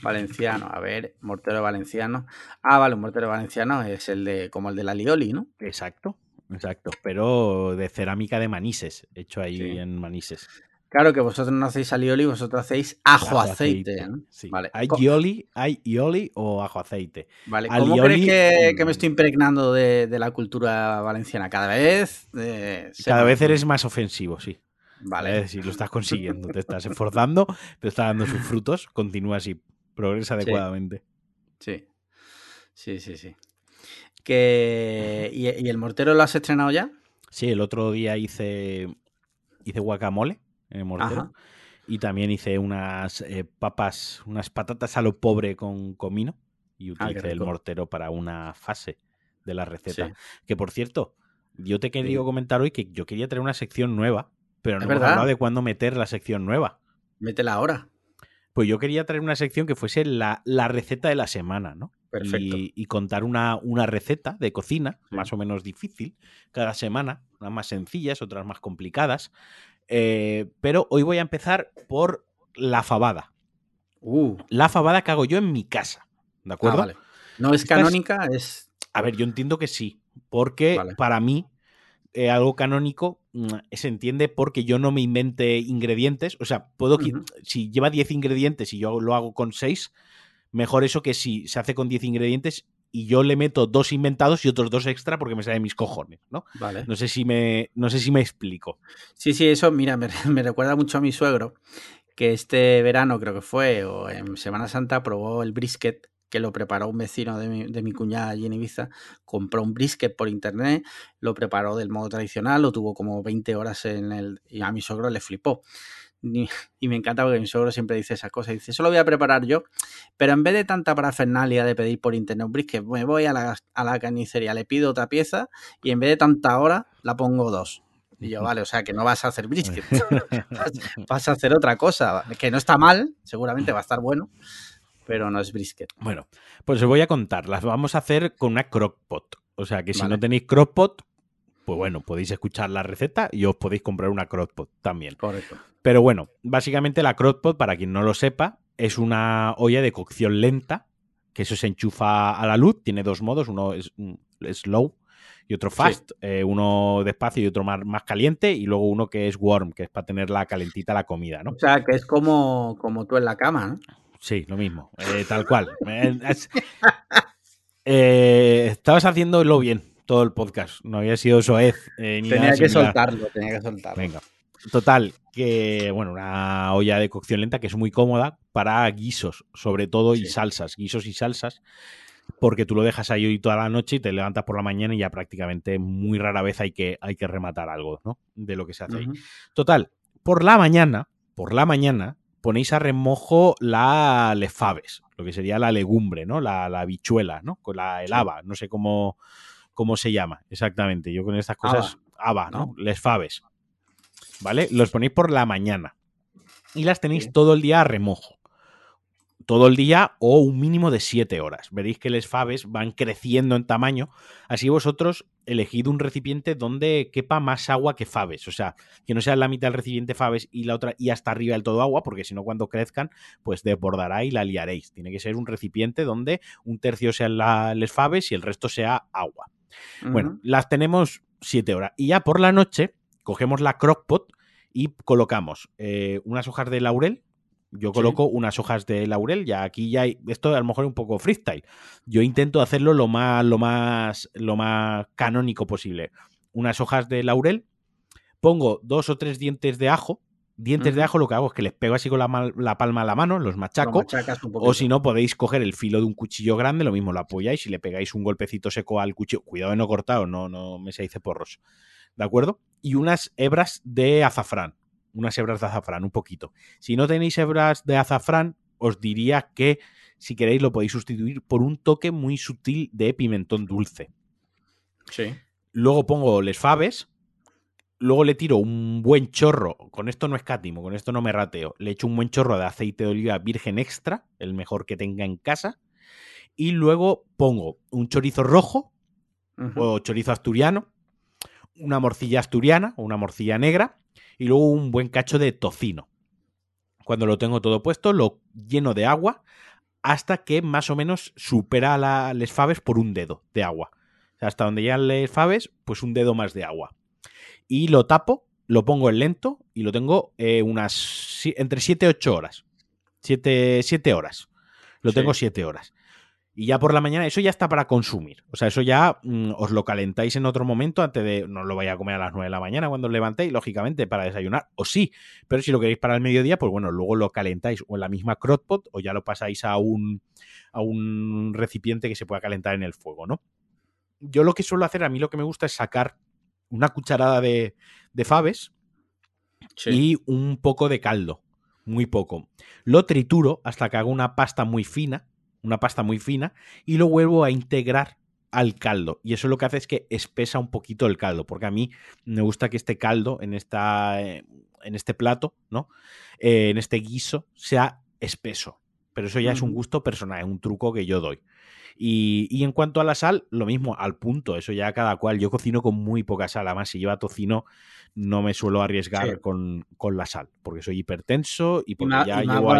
valenciano. A ver, mortero valenciano. Ah, vale, un mortero valenciano es el de como el de la Lioli, ¿no? Exacto, exacto. Pero de cerámica de Manises, hecho ahí Sí. en Manises. Claro que vosotros no hacéis alioli, vosotros hacéis ajo, Ajo aceite. ¿no? Sí. Vale. ¿Hay ioli, hay ioli o ajo aceite? Vale, ¿Cómo alioli, crees que, que mm. me estoy impregnando de, de la cultura valenciana? Cada vez. eh, Cada vez eres más ofensivo, sí. Vale. Si lo estás consiguiendo, te estás esforzando, te está dando sus frutos, continúa así, progresa adecuadamente. Sí. Sí, sí, sí. Que... ¿Y, y el mortero lo has estrenado ya? Sí, el otro día hice, hice guacamole en el mortero. Ajá. Y también hice unas eh, papas, unas patatas a lo pobre con comino. Y Ah, utilicé el mortero para una fase de la receta. Sí. Que por cierto, yo te quería Sí. comentar hoy que yo quería traer una sección nueva, pero no hemos verdad. hablado de cuándo meter la sección nueva. Métela ahora. Pues yo quería traer una sección que fuese la, la receta de la semana, ¿no? Perfecto. Y, y contar una, una receta de cocina, Sí. más o menos difícil, cada semana, unas más sencillas, otras más complicadas. Eh, pero hoy voy a empezar por la fabada. Uh, La fabada que hago yo en mi casa, ¿de ah, acuerdo? vale. No es canónica, es. A ver, yo entiendo que sí, porque Vale. para mí eh, algo canónico mm, se entiende porque yo no me invente ingredientes. O sea, puedo si lleva 10 ingredientes y yo lo hago con 6, mejor eso que si se hace con 10 ingredientes y yo le meto dos inventados y otros dos extra porque me sale de mis cojones, ¿no? Vale. No sé si me, no sé si me explico. Sí, sí, eso, mira, *laughs* me, me recuerda mucho a mi suegro, que este verano creo que fue, o en Semana Santa, probó el brisket, que lo preparó un vecino de mi, de mi cuñada allí en Ibiza. Compró un brisket por internet, lo preparó del modo tradicional, lo tuvo como 20 horas en el. y a mi suegro le flipó. Y, me encanta porque mi suegro siempre dice esas cosas. Dice, eso lo voy a preparar yo, pero en vez de tanta parafernalia de pedir por internet un brisket, me voy a la, a la carnicería, le pido otra pieza y en vez de tanta hora, la pongo dos. Y yo, vale, o sea, que no vas a hacer brisket, *laughs* vas, vas a hacer otra cosa, que no está mal, seguramente va a estar bueno, pero no es brisket. Bueno, pues os voy a contar. Las vamos a hacer con una crockpot. O sea que si Vale. no tenéis crockpot, pues bueno, podéis escuchar la receta y os podéis comprar una crockpot también. Correcto. Pero bueno, básicamente la crockpot, para quien no lo sepa, es una olla de cocción lenta, que eso se enchufa a la luz, tiene dos modos, uno es mm, slow y otro fast, eh, uno despacio y otro más, más caliente, y luego uno que es warm, que es para tenerla calentita la comida, ¿no? O sea, que es como, como tú en la cama, ¿no? Sí, lo mismo, eh, tal cual. *laughs* Eh, eh, estabas haciéndolo bien todo el podcast, no había sido soez eh, ni Tenía nada que similar. soltarlo, tenía que soltarlo. Venga. Total, que bueno, una olla de cocción lenta que es muy cómoda para guisos, sobre todo, y salsas, guisos y salsas, porque tú lo dejas ahí toda la noche y te levantas por la mañana y ya prácticamente muy rara vez hay que, hay que rematar algo, ¿no? De lo que se hace ahí. Total, por la mañana, por la mañana, ponéis a remojo la les faves, lo que sería la legumbre, ¿no? La, la habichuela, ¿no? Con la, el haba, no sé cómo, cómo se llama exactamente. Yo con estas cosas, haba, ¿no? ¿no? Les faves. ¿Vale? Los ponéis por la mañana. Y las tenéis todo el día a remojo. todo el día o un mínimo de 7 horas. Veréis que los faves van creciendo en tamaño, así vosotros elegid un recipiente donde quepa más agua que faves, o sea, que no sea la mitad del recipiente faves y la otra y hasta arriba del todo agua, porque si no cuando crezcan, pues desbordará y la liaréis. Tiene que ser un recipiente donde un tercio sean las faves y el resto sea agua. Bueno, las tenemos 7 horas y ya por la noche cogemos la crockpot y colocamos eh, unas hojas de laurel, yo coloco unas hojas de laurel, ya aquí ya hay, esto a lo mejor es un poco freestyle. Yo intento hacerlo lo más, lo más, lo más canónico posible. Unas hojas de laurel, pongo dos o tres dientes de ajo. Dientes de ajo lo que hago es que les pego así con la, palma a la mano, los machaco. o si no, podéis coger el filo de un cuchillo grande, lo mismo lo apoyáis y le pegáis un golpecito seco al cuchillo. Cuidado de no cortado, no, no me se dice porros. ¿De acuerdo? Y unas hebras de azafrán unas hebras de azafrán, un poquito. Si no tenéis hebras de azafrán, os diría que si queréis lo podéis sustituir por un toque muy sutil de pimentón dulce. Sí. Luego pongo les faves. Luego le tiro un buen chorro. Con esto no escatimo, con esto no me rateo. Le echo un buen chorro de aceite de oliva virgen extra, el mejor que tenga en casa. Y luego pongo un chorizo rojo o chorizo asturiano, una morcilla asturiana o una morcilla negra y luego un buen cacho de tocino. Cuando lo tengo todo puesto, lo lleno de agua hasta que más o menos supera la, les faves por un dedo de agua. hasta donde llegan les faves, pues un dedo más de agua. Y lo tapo, lo pongo en lento y lo tengo eh, unas entre 7 y 8 horas. 7, horas. Lo tengo 7 horas. Y ya por la mañana, eso ya está para consumir. O sea, eso ya mm, os lo calentáis en otro momento antes de. No lo vaya a comer a las 9 de la mañana cuando os levantéis, lógicamente, para desayunar. O sí, pero si lo queréis para el mediodía, pues bueno, luego lo calentáis o en la misma crockpot o ya lo pasáis a un, a un recipiente que se pueda calentar en el fuego, ¿no? Yo lo que suelo hacer, a mí lo que me gusta es sacar una cucharada de, de faves y un poco de caldo. Muy poco. Lo trituro hasta que haga una pasta muy fina una pasta muy fina, y lo vuelvo a integrar al caldo. Y eso lo que hace es que espesa un poquito el caldo, porque a mí me gusta que este caldo en, esta, eh, en este plato, ¿no? Eh, en este guiso, sea espeso. Pero eso ya es un gusto personal, es un truco que yo doy. Y, en cuanto a la sal, lo mismo, al punto, eso ya cada cual. Yo cocino con muy poca sal, además si lleva tocino no me suelo arriesgar con, la sal, porque soy hipertenso y porque ya llevo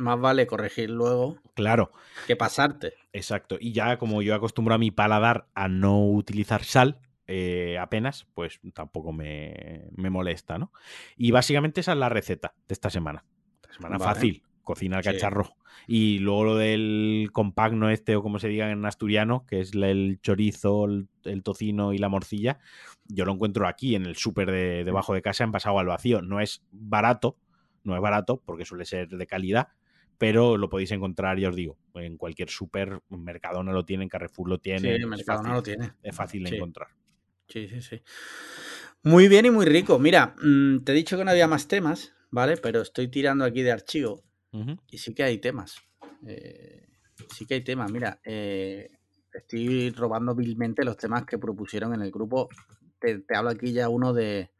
más vale corregir luego. Claro. Que pasarte. Exacto. Y ya como yo acostumbro a mi paladar a no utilizar sal, eh, apenas, pues tampoco me, molesta, ¿no? Y básicamente esa es la receta de esta semana. Esta semana fácil, cocina el cacharro. Y luego lo del compagno este, o como se diga en asturiano, que es el chorizo, el, tocino y la morcilla, yo lo encuentro aquí en el súper de debajo de casa, en pasado al vacío. No es barato, no es barato porque suele ser de calidad, pero lo podéis encontrar, ya os digo, en cualquier super, Mercadona lo tiene, Carrefour lo tiene. Sí, Mercadona lo tiene. Es fácil de encontrar. Sí, sí, sí. Muy bien y muy rico. Mira, mm, te he dicho que no había más temas, ¿vale? Pero estoy tirando aquí de archivo y sí que hay temas. Eh, sí que hay temas. Mira, eh, estoy robando vilmente los temas que propusieron en el grupo. Te, te hablo aquí ya uno de,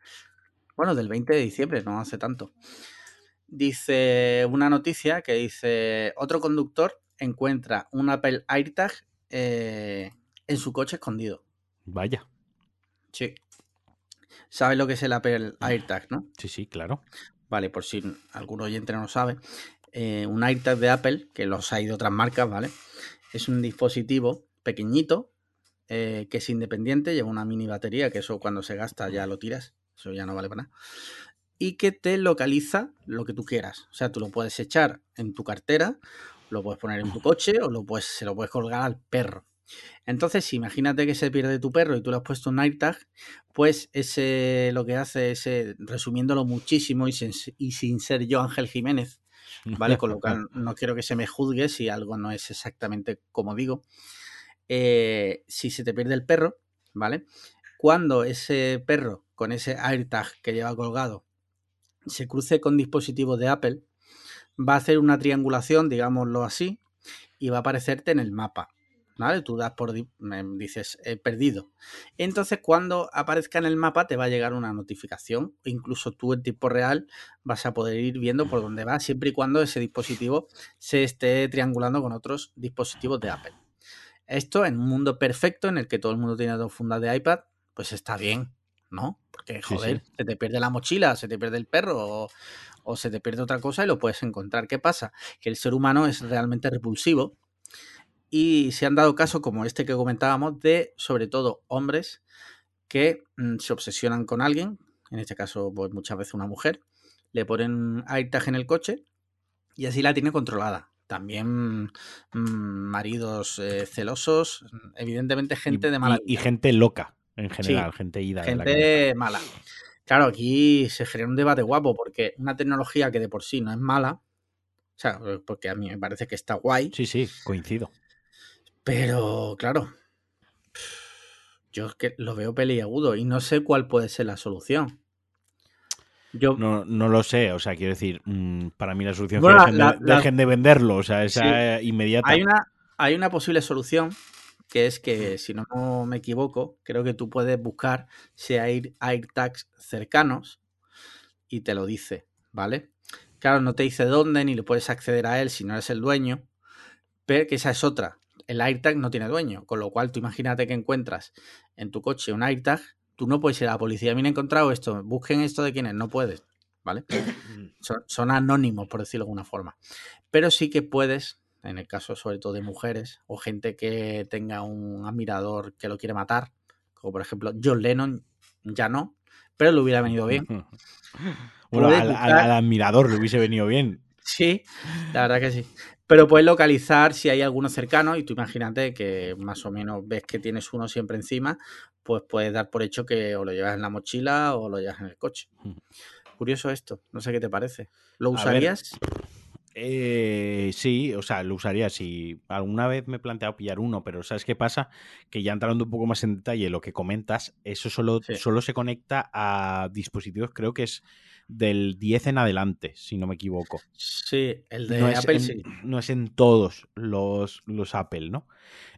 bueno, del 20 de diciembre, no hace tanto dice una noticia que dice, otro conductor encuentra un Apple AirTag eh, en su coche escondido. Vaya. Sí. ¿Sabes lo que es el Apple AirTag, no? Sí, sí, claro. Vale, por si algún oyente no lo sabe. Eh, un AirTag de Apple, que los hay de otras marcas, ¿vale? Es un dispositivo pequeñito, eh, que es independiente, lleva una mini batería, que eso cuando se gasta ya lo tiras, eso ya no vale para nada y que te localiza lo que tú quieras. O sea, tú lo puedes echar en tu cartera, lo puedes poner en tu coche o lo puedes, se lo puedes colgar al perro. Entonces, imagínate que se pierde tu perro y tú le has puesto un AirTag, pues ese lo que hace es, eh, resumiéndolo muchísimo y sin, y sin ser yo Ángel Jiménez, *laughs* ¿vale? Con lo cual no quiero que se me juzgue si algo no es exactamente como digo. Eh, si se te pierde el perro, ¿vale? Cuando ese perro con ese AirTag que lleva colgado se cruce con dispositivos de Apple, va a hacer una triangulación, digámoslo así, y va a aparecerte en el mapa. ¿Vale? Tú das por, dices, perdido. Entonces, cuando aparezca en el mapa, te va a llegar una notificación. Incluso tú en tiempo real vas a poder ir viendo por dónde va, siempre y cuando ese dispositivo se esté triangulando con otros dispositivos de Apple. Esto en un mundo perfecto en el que todo el mundo tiene dos fundas de iPad, pues está bien, ¿no? Porque, joder, se te pierde la mochila, se te pierde el perro o, o se te pierde otra cosa y lo puedes encontrar. ¿Qué pasa? Que el ser humano es realmente repulsivo y se han dado casos como este que comentábamos de, sobre todo, hombres que mm, se obsesionan con alguien, en este caso, pues muchas veces una mujer, le ponen AirTag en el coche y así la tiene controlada. También mm, maridos eh, celosos, evidentemente gente de mala y, y, gente loca, en general, gente ida. Gente mala. Claro, aquí se genera un debate guapo porque una tecnología que de por sí no es mala, o sea, porque a mí me parece que está guay. Sí, sí, coincido. Pero, claro, yo es que lo veo peliagudo y no sé cuál puede ser la solución. Yo no, no lo sé, o sea, quiero decir, mm, para mí la solución es que dejen, de, venderlo, o sea, esa inmediata. Hay una, hay una posible solución que es que, si no me equivoco, creo que tú puedes buscar si hay AirTags cercanos y te lo dice, ¿vale? Claro, no te dice dónde ni le puedes acceder a él si no eres el dueño, pero que esa es otra el AirTag no tiene dueño, con lo cual tú imagínate que encuentras en tu coche un AirTag, tú no puedes ir a la policía, me he encontrado esto, busquen esto de quién es, no puedes, ¿vale? Son, anónimos, por decirlo de alguna forma. Pero sí que puedes, en el caso sobre todo de mujeres o gente que tenga un admirador que lo quiere matar, como por ejemplo John Lennon, ya no, pero le hubiera venido bien. *laughs* Bueno, al, al, admirador le hubiese venido bien. Sí, la verdad que sí. Pero puedes localizar si hay alguno cercano y tú imagínate que más o menos ves que tienes uno siempre encima, pues puedes dar por hecho que o lo llevas en la mochila o lo llevas en el coche. Curioso esto, no sé qué te parece. ¿Lo usarías? Eh, sí, o sea, lo usaría si alguna vez me he planteado pillar uno, pero ¿sabes qué pasa? Que ya entrando un poco más en detalle lo que comentas, eso solo, solo se conecta a dispositivos, creo que es del 10 en adelante, si no me equivoco. Sí, el de no Apple es en, No es en todos los, los Apple, ¿no?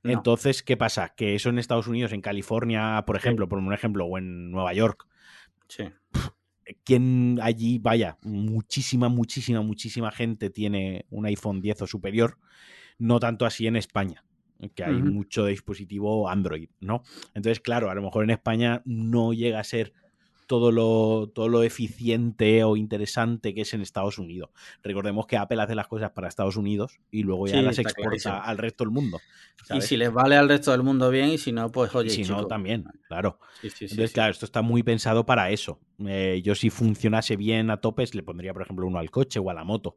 Entonces, ¿qué pasa? Que eso en Estados Unidos, en California, por ejemplo, por un ejemplo, o en Nueva York. Sí. Quien allí, vaya, muchísima, muchísima, muchísima gente tiene un iPhone 10 o superior. No tanto así en España que hay mucho dispositivo Android, ¿no? Entonces, claro, a lo mejor en España no llega a ser todo lo, todo lo eficiente o interesante que es en Estados Unidos. Recordemos que Apple hace las cosas para Estados Unidos y luego ya las exporta al resto del mundo. Y si les vale al resto del mundo bien y si no, pues oye. Y si no, también, claro. Entonces, claro, esto está muy pensado para eso. Eh, yo si funcionase bien a topes, le pondría, por ejemplo, uno al coche o a la moto.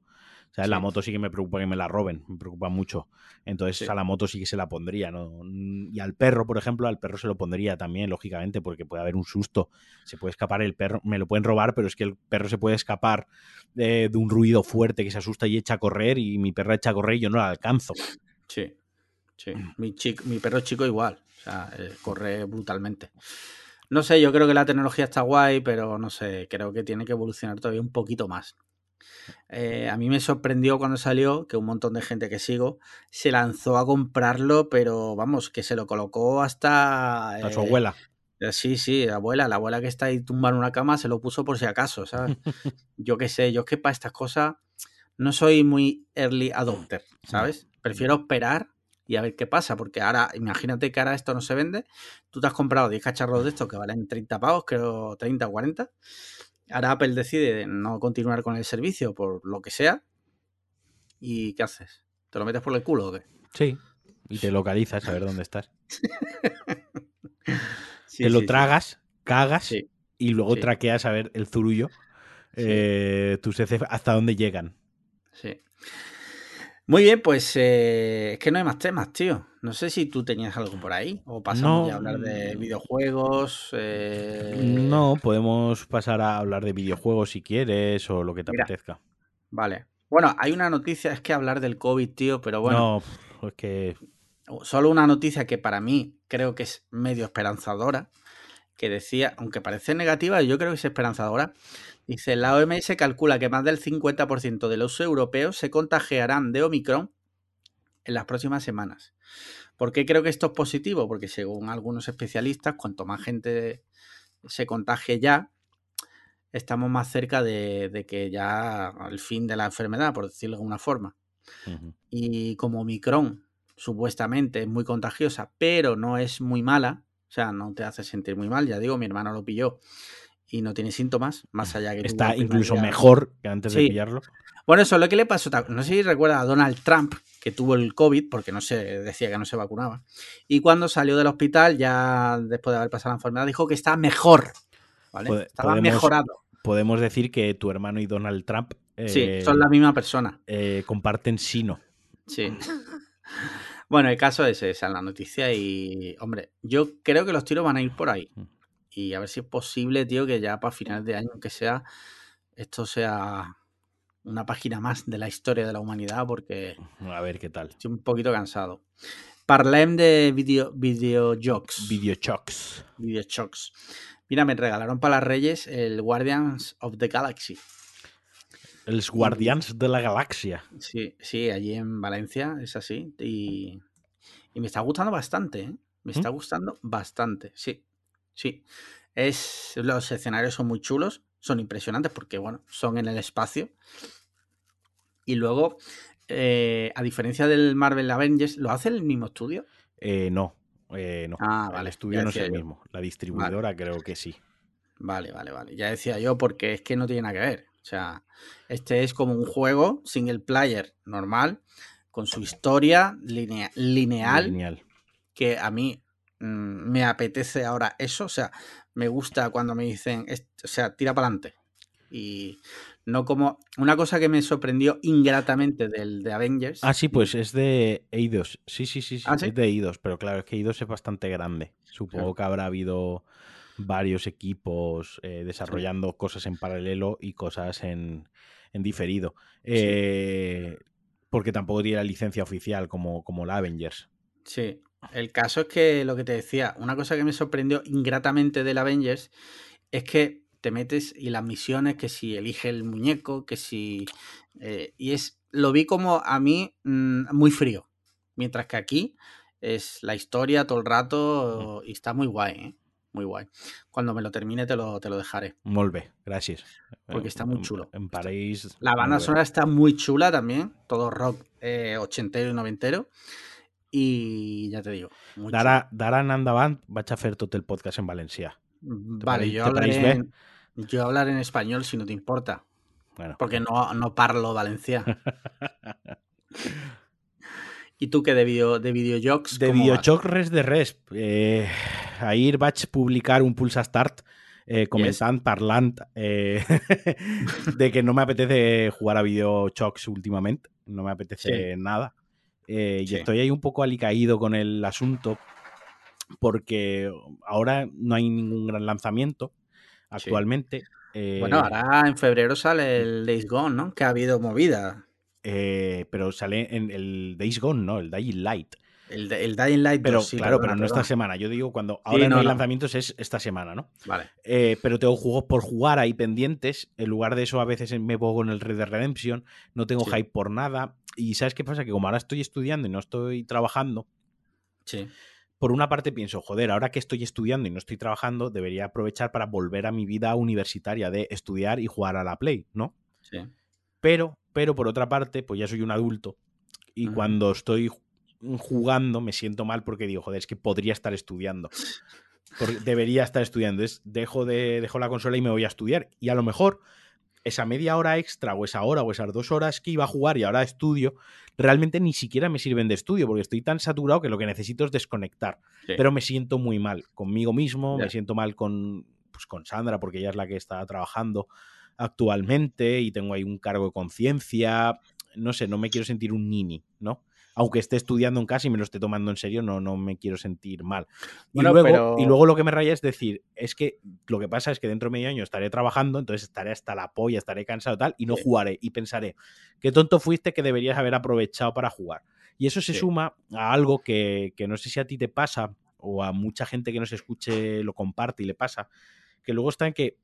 O sea, la moto sí que me preocupa que me la roben, me preocupa mucho. Entonces a la moto sí que se la pondría, ¿no? Y al perro, por ejemplo, al perro se lo pondría también, lógicamente, porque puede haber un susto. Se puede escapar el perro, me lo pueden robar, pero es que el perro se puede escapar de, un ruido fuerte que se asusta y echa a correr y mi perro echa a correr y yo no la alcanzo. Sí, sí. Mi, mi perro chico igual, o sea, eh, corre brutalmente. No sé, yo creo que la tecnología está guay, pero no sé, creo que tiene que evolucionar todavía un poquito más. Eh, a mí me sorprendió cuando salió que un montón de gente que sigo se lanzó a comprarlo, pero vamos, que se lo colocó hasta... A su abuela. Eh, sí, sí, la abuela, la abuela que está ahí tumbada en una cama se lo puso por si acaso, ¿sabes? *laughs* yo qué sé, yo es que para estas cosas no soy muy early adopter, ¿sabes? Prefiero esperar y a ver qué pasa, porque ahora, imagínate que ahora esto no se vende, tú te has comprado 10 cacharros de estos que valen 30 pavos, creo 30 o 40, Ahora Apple decide no continuar con el servicio por lo que sea. ¿Y qué haces? ¿Te lo metes por el culo o qué? Sí. Y te localizas a ver dónde *laughs* estás. te lo tragas, cagas y luego traqueas a ver el zurullo. Eh, tus hasta dónde llegan. Sí. Muy bien, pues eh, es que no hay más temas, tío. No sé si tú tenías algo por ahí o pasamos a hablar de videojuegos. Eh, no, podemos pasar a hablar de videojuegos si quieres o lo que te apetezca. Vale. Bueno, hay una noticia, es que hablar del COVID, tío, pero bueno. No, es que. Solo una noticia que para mí creo que es medio esperanzadora, que decía, aunque parece negativa, yo creo que es esperanzadora, Dice, la OMS calcula que más del 50% de los europeos se contagiarán de Omicron en las próximas semanas. ¿Por qué creo que esto es positivo? Porque según algunos especialistas, cuanto más gente se contagie ya, estamos más cerca de, que ya el fin de la enfermedad, por decirlo de alguna forma. Y como Omicron supuestamente es muy contagiosa, pero no es muy mala, o sea, no te hace sentir muy mal, ya digo, mi hermano lo pilló y no tiene síntomas, más allá que... Está incluso mejor que antes de pillarlo. Bueno, eso es lo que le pasó, no sé si recuerda a Donald Trump, que tuvo el COVID, porque no se decía que no se vacunaba, y cuando salió del hospital, ya después de haber pasado la enfermedad, dijo que está mejor, ¿vale? Estaba mejorado. Podemos decir que tu hermano y Donald Trump... sí, eh, son la misma persona. Eh, comparten sino. Sí. bueno, el caso es esa, la noticia, y, hombre, yo creo que los tiros van a ir por ahí. Y a ver si es posible, tío, que ya para finales de año, que sea, esto sea una página más de la historia de la humanidad porque... A ver qué tal. Estoy un poquito cansado. Parlem de video, videojocs. Videojocs. Videojocs. Mira, me regalaron para las Reyes el Guardians of the Galaxy. Els Guardians de la Galaxia. Sí, sí, allí en Valencia es así. Y, y me está gustando bastante, ¿eh? Me está ¿Mm? gustando bastante, sí. Sí. Es, los escenarios son muy chulos son impresionantes porque, bueno, son en el espacio. Y luego, eh, a diferencia del Marvel Avengers, ¿lo hace el mismo estudio? Eh, no, eh, no. Ah, vale. El estudio no es el mismo. La distribuidora creo que sí. Vale, vale, vale. Ya decía yo porque es que no tiene nada que ver. O sea, este es como un juego single player normal, con su historia lineal, lineal. que a mí mm, me apetece ahora eso. O sea, me gusta cuando me dicen, o sea, tira para adelante. Y no como. Una cosa que me sorprendió ingratamente del de Avengers. Ah, sí, pues es de Eidos. Sí, sí, sí, sí, ¿Ah, es de Eidos, pero claro, es que Eidos es bastante grande. Supongo que habrá habido varios equipos eh, desarrollando cosas en paralelo y cosas en, en diferido. Eh, porque tampoco tiene la licencia oficial como, como la Avengers. Sí, el caso es que lo que te decía, una cosa que me sorprendió ingratamente del Avengers es que te metes y las misiones, que si elige el muñeco, que si... Eh, y es, lo vi como a mí mm, muy frío. Mientras que aquí es la historia todo el rato y está muy guay, ¿eh? Muy guay. Cuando me lo termine te lo, te lo dejaré. Molve, gracias. Porque está muy chulo. En París. La banda sonora está muy chula también. Todo rock eh, ochentero y noventero. Y ya te digo. Dara, Dara Nandavant va a hacer todo el podcast en Valencia. Mm, vale, yo hablaré, en, yo hablaré en español si no te importa. Bueno. Porque no, no parlo valenciano. *laughs* ¿Y tú qué de, video, de videojocs? De videojocs res de res. Eh, ahir vaig publicar un pulsa start eh, comentant, parlant eh, *laughs* de que no me apetece jugar a videojocs últimamente. No me apetece nada. Eh, y estoy ahí un poco alicaído con el asunto porque ahora no hay ningún gran lanzamiento actualmente. bueno, eh, ahora en febrero sale el Days Gone, ¿no? Que ha habido movida. Eh, pero sale en el Days Gone, ¿no? El Dying Light. El, el Dying Light, pero claro, pero no esta semana. Yo digo cuando ahora no, hay lanzamientos es esta semana, ¿no? Vale. pero tengo juegos por jugar ahí pendientes. En lugar de eso, a veces me pongo en el Red Dead Redemption. No tengo hype por nada. Y ¿sabes qué pasa? Que como ahora estoy estudiando y no estoy trabajando, sí. por una parte pienso, joder, ahora que estoy estudiando y no estoy trabajando, debería aprovechar para volver a mi vida universitaria de estudiar y jugar a la Play, ¿no? Sí. Pero, pero por otra parte, pues ya soy un adulto y cuando estoy jugando me siento mal porque digo, joder, es que podría estar estudiando. Porque debería estar estudiando. Es, dejo, de, dejo la consola y me voy a estudiar. Y a lo mejor esa media hora extra o esa hora o esas dos horas que iba a jugar y ahora estudio, realmente ni siquiera me sirven de estudio porque estoy tan saturado que lo que necesito es desconectar. Pero me siento muy mal conmigo mismo, me siento mal con, pues, con Sandra porque ella es la que está trabajando actualmente y tengo ahí un cargo de conciencia. No sé, no me quiero sentir un nini, ¿no? Aunque esté estudiando en casa y me lo esté tomando en serio, no, no me quiero sentir mal. Y, luego, y luego lo que me raya es decir, es que lo que pasa es que dentro de medio año estaré trabajando, entonces estaré hasta la polla, estaré cansado tal, y no jugaré. Y pensaré, qué tonto fuiste que deberías haber aprovechado para jugar. Y eso se suma a algo que, que no sé si a ti te pasa o a mucha gente que nos escuche lo comparte y le pasa, que luego está en que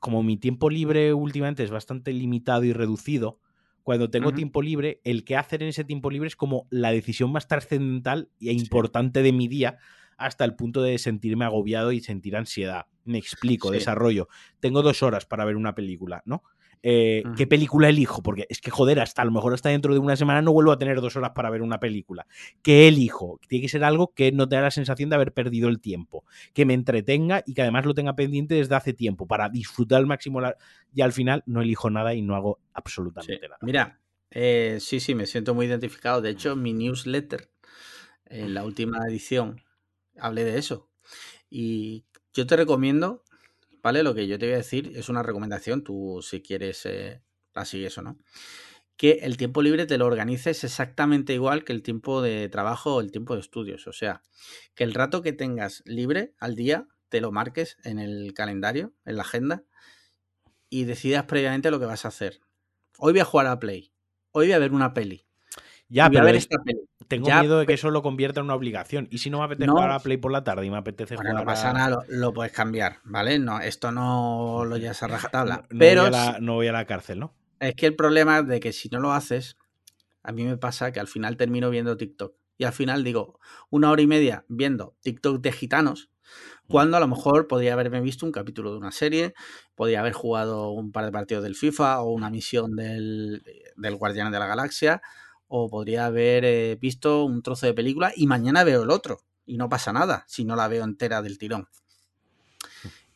como mi tiempo libre últimamente es bastante limitado y reducido, cuando tengo tiempo libre, el que hacer en ese tiempo libre es como la decisión más trascendental e importante de mi día, hasta el punto de sentirme agobiado y sentir ansiedad. Me explico, Sí. desarrollo. Tengo dos horas para ver una película, ¿no? Eh, ¿Qué película elijo? Porque es que, joder, hasta a lo mejor hasta dentro de una semana no vuelvo a tener dos horas para ver una película. ¿Qué elijo? Tiene que ser algo que no te da la sensación de haber perdido el tiempo, que me entretenga y que además lo tenga pendiente desde hace tiempo para disfrutar al máximo. la- Y al final no elijo nada y no hago Sí. absolutamente nada. Mira, eh, sí, sí, me siento muy identificado. De hecho, mi newsletter, en la última edición, hablé de eso. Y yo te recomiendo, ¿vale? Lo que yo te voy a decir es una recomendación, tú si quieres eh, la sigues o no. Que el tiempo libre te lo organices exactamente igual que el tiempo de trabajo o el tiempo de estudios. O sea, que el rato que tengas libre al día te lo marques en el calendario, en la agenda, y decidas previamente lo que vas a hacer. Hoy voy a jugar a Play. Hoy voy a ver una peli. Ya, voy a ver es- esta peli. Tengo ya, miedo de que eso lo convierta en una obligación. ¿Y si no me apetece No. jugar a Play por la tarde y me apetece Bueno, jugar no pasa a... nada, lo, lo puedes cambiar, ¿vale? No, esto no lo llevas a rajatabla. No, no pero voy a la, no voy a la cárcel, ¿no? es que el problema es de que si no lo haces, a mí me pasa que al final termino viendo TikTok. Y al final digo, una hora y media viendo TikTok de gitanos, cuando a lo mejor podría haberme visto un capítulo de una serie, podría haber jugado un par de partidos del FIFA o una misión del, del Guardián de la Galaxia, o podría haber eh, visto un trozo de película y mañana veo el otro. Y no pasa nada si no la veo entera del tirón.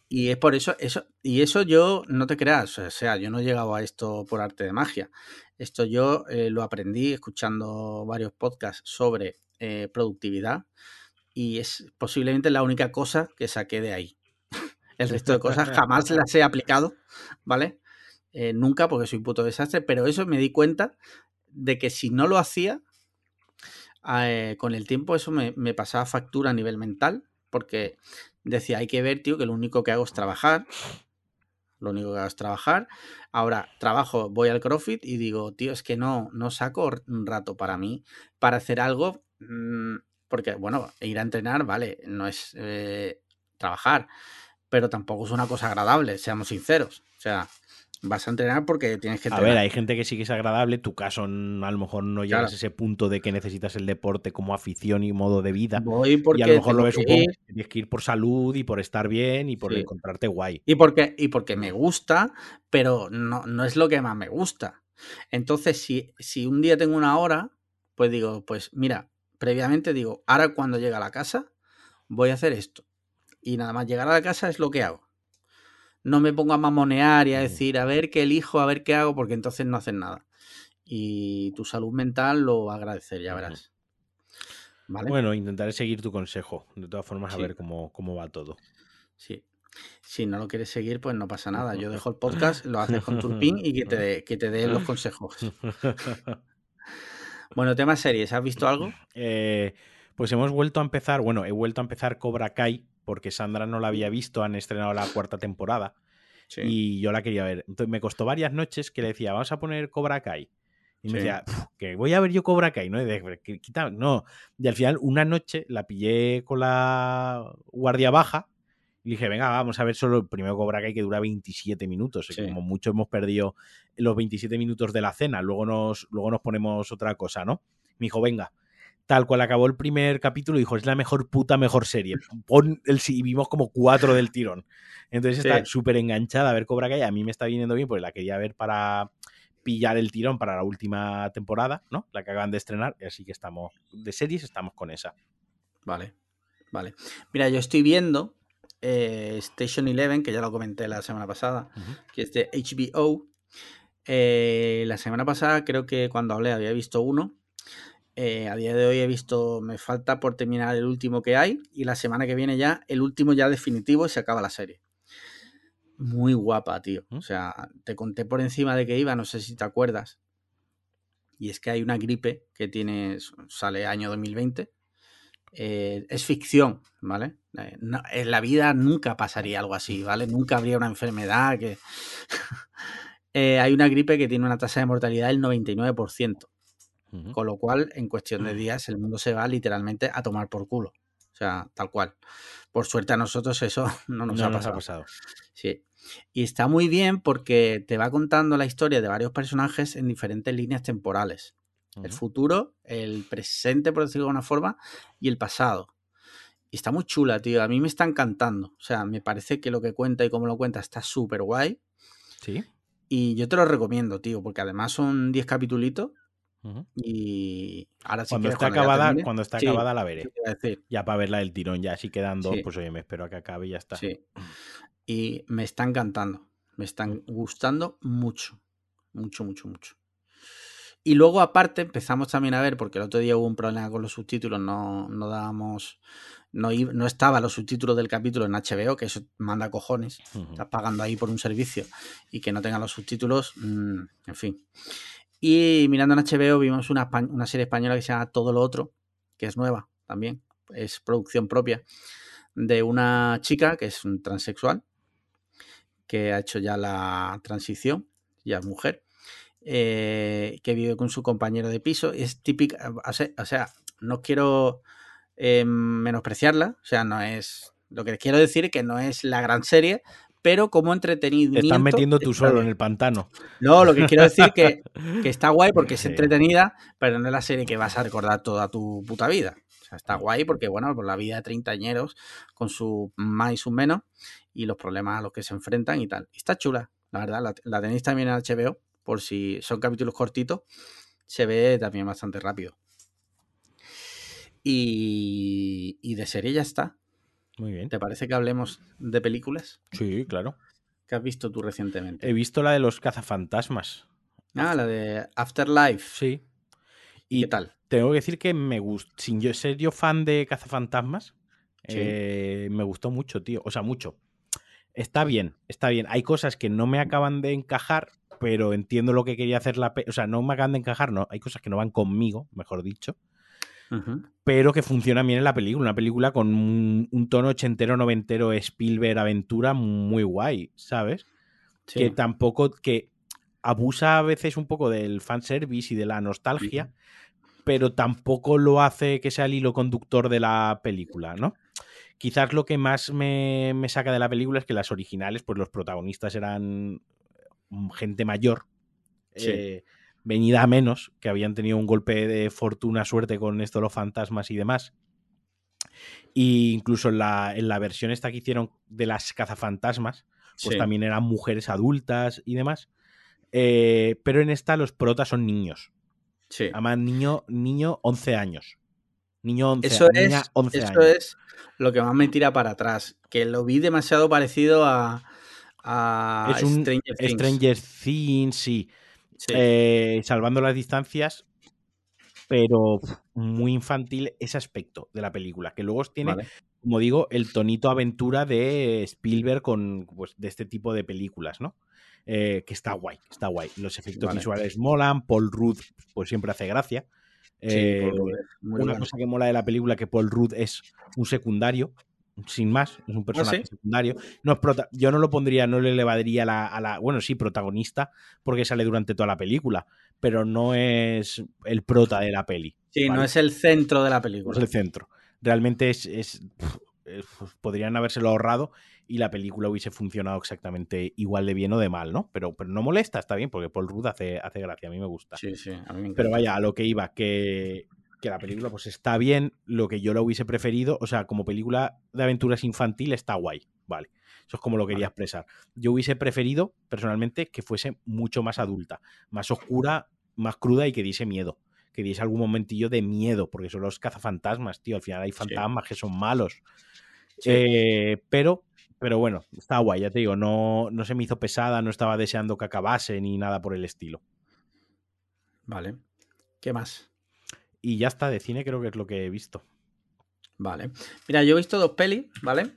Y es por eso, eso, y eso yo, no te creas, o sea, yo no he llegado a esto por arte de magia. Esto yo eh, lo aprendí escuchando varios podcasts sobre eh, productividad y es posiblemente la única cosa que saqué de ahí. *laughs* El resto de cosas jamás las he aplicado, ¿vale? Eh, nunca porque soy un puto desastre, pero eso me di cuenta de que si no lo hacía, eh, con el tiempo eso me, me pasaba factura a nivel mental, porque decía, hay que ver, tío, que lo único que hago es trabajar. Lo único que hago es trabajar. Ahora trabajo, voy al CrossFit y digo, tío, es que no, no saco un rato para mí, para hacer algo. mmm, porque, bueno, ir a entrenar, vale, no es eh, trabajar, pero tampoco es una cosa agradable, seamos sinceros. O sea, vas a entrenar porque tienes que A entrenar. ver, hay gente que sí que es agradable. Tu caso a lo mejor no llegas Claro. a ese punto de que necesitas el deporte como afición y modo de vida. Voy Y a lo mejor lo ves un poco. Tienes que ir por salud y por estar bien y por Sí. encontrarte guay. Y porque, y porque me gusta, pero no, no es lo que más me gusta. Entonces, si, si un día tengo una hora, pues digo, pues mira, previamente digo, ahora cuando llega a la casa, voy a hacer esto. Y nada más llegar a la casa es lo que hago. No me pongo a mamonear y a decir, a ver qué elijo, a ver qué hago, porque entonces no hacen nada. Y tu salud mental lo va a agradecer, ya verás. ¿Vale? Bueno, intentaré seguir tu consejo. De todas formas, a ver cómo, cómo va todo. Sí. Si no lo quieres seguir, pues no pasa nada. Yo dejo el podcast, lo haces con Turpin y que te que te dé los *laughs* consejos. Bueno, tema series, ¿has visto algo? Eh, pues hemos vuelto a empezar, bueno, he vuelto a empezar Cobra Kai porque Sandra no la había visto, han estrenado la cuarta temporada Sí. y yo la quería ver. Entonces me costó varias noches que le decía, vamos a poner Cobra Kai. Y me Sí. decía, "Pf, que voy a ver yo Cobra Kai, ¿no? Y de- que- quita- no. Y al final, una noche la pillé con la guardia baja y dije, venga, vamos a ver solo el primero Cobra Kai que dura 27 minutos. Sí. Como mucho hemos perdido los 27 minutos de la cena, luego nos, luego nos ponemos otra cosa, ¿no? Me dijo, venga. Tal cual acabó el primer capítulo, dijo, es la mejor puta mejor serie. Pon el y vimos como cuatro del tirón. Entonces está súper enganchada a ver Cobra Kai. A mí me está viniendo bien, porque la quería ver para pillar el tirón para la última temporada, ¿no? La que acaban de estrenar. Así que estamos, de series estamos con esa. Vale, vale. Mira, yo estoy viendo eh, Station Eleven, que ya lo comenté la semana pasada, que es de HBO. Eh, la semana pasada creo que cuando hablé había visto uno. Eh, a día de hoy he visto, me falta por terminar el último que hay y la semana que viene ya, el último ya definitivo y se acaba la serie. Muy guapa, tío. ¿Mm? O sea, te conté por encima de que iba, no sé si te acuerdas. Y es que hay una gripe que tiene, sale año 2020. Eh, es ficción, ¿vale? Eh, no- en la vida nunca pasaría algo así, ¿vale? Nunca habría una enfermedad que... *laughs* Eh, hay una gripe que tiene una tasa de mortalidad del 99%. Con lo cual, en cuestión de días, el mundo se va literalmente a tomar por culo. O sea, tal cual. Por suerte a nosotros eso *laughs* no nos no ha nos pasado. ha pasado. Sí. Y está muy bien porque te va contando la historia de varios personajes en diferentes líneas temporales. El futuro, el presente, por decirlo de alguna forma, y el pasado. Y está muy chula, tío. A mí me está encantando. O sea, me parece que lo que cuenta y cómo lo cuenta está súper guay. Sí. Y yo te lo recomiendo, tío, porque además son 10 capitulitos Y ahora sí Cuando quieres, está acabada, termine- cuando está Sí, acabada la veré. Ya para verla del tirón, ya así quedando, Sí. pues oye, me espero a que acabe y ya está. sí. Y me está encantando. Me están gustando mucho. Mucho, mucho, mucho. Y luego, aparte, empezamos también a ver, porque el otro día hubo un problema con los subtítulos, no, no dábamos. No, no estaban los subtítulos del capítulo en HBO, que eso manda cojones. Ujú. Estás pagando ahí por un servicio y que no tengan los subtítulos, mm, en fin. Y mirando en HBO vimos una, serie española que se llama Todo lo Otro, que es nueva también, es producción propia, de una chica que es un transexual, que ha hecho ya la transición, ya es mujer, eh, que vive con su compañero de piso. Es típica, o sea, no quiero eh, menospreciarla, o sea, no es. Lo que quiero decir es que no es la gran serie, pero como entretenimiento. Te estás metiendo tú solo bien. en el pantano. No, lo que quiero decir que, que está guay porque es entretenida, pero no es la serie que vas a recordar toda tu puta vida. O sea, está guay porque, bueno, por la vida de treintañeros, con su más y su menos, y los problemas a los que se enfrentan y tal. Y está chula, la verdad. La, la tenéis también en HBO, por si son capítulos cortitos, se ve también bastante rápido. Y, y de serie ya está. Muy bien. ¿Te parece que hablemos de películas Sí, claro. que has visto tú recientemente? He visto la de los cazafantasmas. Ah, la de Afterlife. Sí. ¿Y qué tal? tengo que decir que me gusta. Sin yo ser yo fan de cazafantasmas, Sí. eh, me gustó mucho, tío. O sea, mucho. Está bien, está bien. Hay cosas que no me acaban de encajar, pero entiendo lo que quería hacer la. O sea, no me acaban de encajar, no. Hay cosas que no van conmigo, mejor dicho. Pero que funcionan bien en la película. Una película con un, un tono ochentero, noventero, Spielberg, aventura muy guay, ¿sabes? Sí. Que tampoco, que abusa a veces un poco del fanservice y de la nostalgia, pero tampoco lo hace que sea el hilo conductor de la película, ¿no? Quizás lo que más me, me saca de la película es que las originales, pues los protagonistas eran mm, gente mayor, Sí. eh, venida a menos, que habían tenido un golpe de fortuna, suerte con esto de los fantasmas y demás. Y incluso en la, en la versión esta que hicieron de las cazafantasmas, pues Sí. también eran mujeres adultas y demás. Eh, pero en esta los protas son niños. Sí. Además, niño, niño 11 años. Niño 11, Eso, niña es, 11 eso años. es lo que más me tira para atrás. Que lo vi demasiado parecido a, a es un Stranger Things. Stranger Things, sí. Sí. Eh, salvando las distancias, pero muy infantil ese aspecto de la película, que luego tiene, Vale. como digo, el tonito aventura de Spielberg con pues, de este tipo de películas, ¿no? Eh, que está guay, está guay. Los efectos Vale. visuales molan, Paul Rudd pues siempre hace gracia. Sí, Eh, una bueno. cosa que mola de la película que Paul Rudd es un secundario, sin más, es un personaje ¿Ah, sí? secundario. No es prota- yo no lo pondría, no le elevaría la- a la. Bueno, sí, protagonista, porque sale durante toda la película, pero no es el prota de la peli. Sí, no es el centro de la No película. es el centro. Realmente es. es- pf, eh, pues, podrían habérselo ahorrado y la película hubiese funcionado exactamente igual de bien o de mal, ¿no? Pero, pero no molesta, está bien, porque Paul Rudd hace, hace gracia, a mí me gusta. Sí, sí, a mí me encanta. Pero vaya, a lo que iba, que, que la película pues está bien, lo que yo lo hubiese preferido, o sea, como película de aventuras infantil está guay, vale. Eso es como lo quería expresar. Yo hubiese preferido, personalmente, que fuese mucho más adulta, más oscura, más cruda y que diese miedo. Que diese algún momentillo de miedo, porque son los cazafantasmas, tío. Al final hay fantasmas que son malos. Sí. Eh, pero, pero bueno, está guay, ya te digo, no, no se me hizo pesada, no estaba deseando que acabase ni nada por el estilo. Vale. ¿Qué más? Y ya está, de cine creo que es lo que he visto. Vale. Mira, yo he visto dos pelis, ¿vale?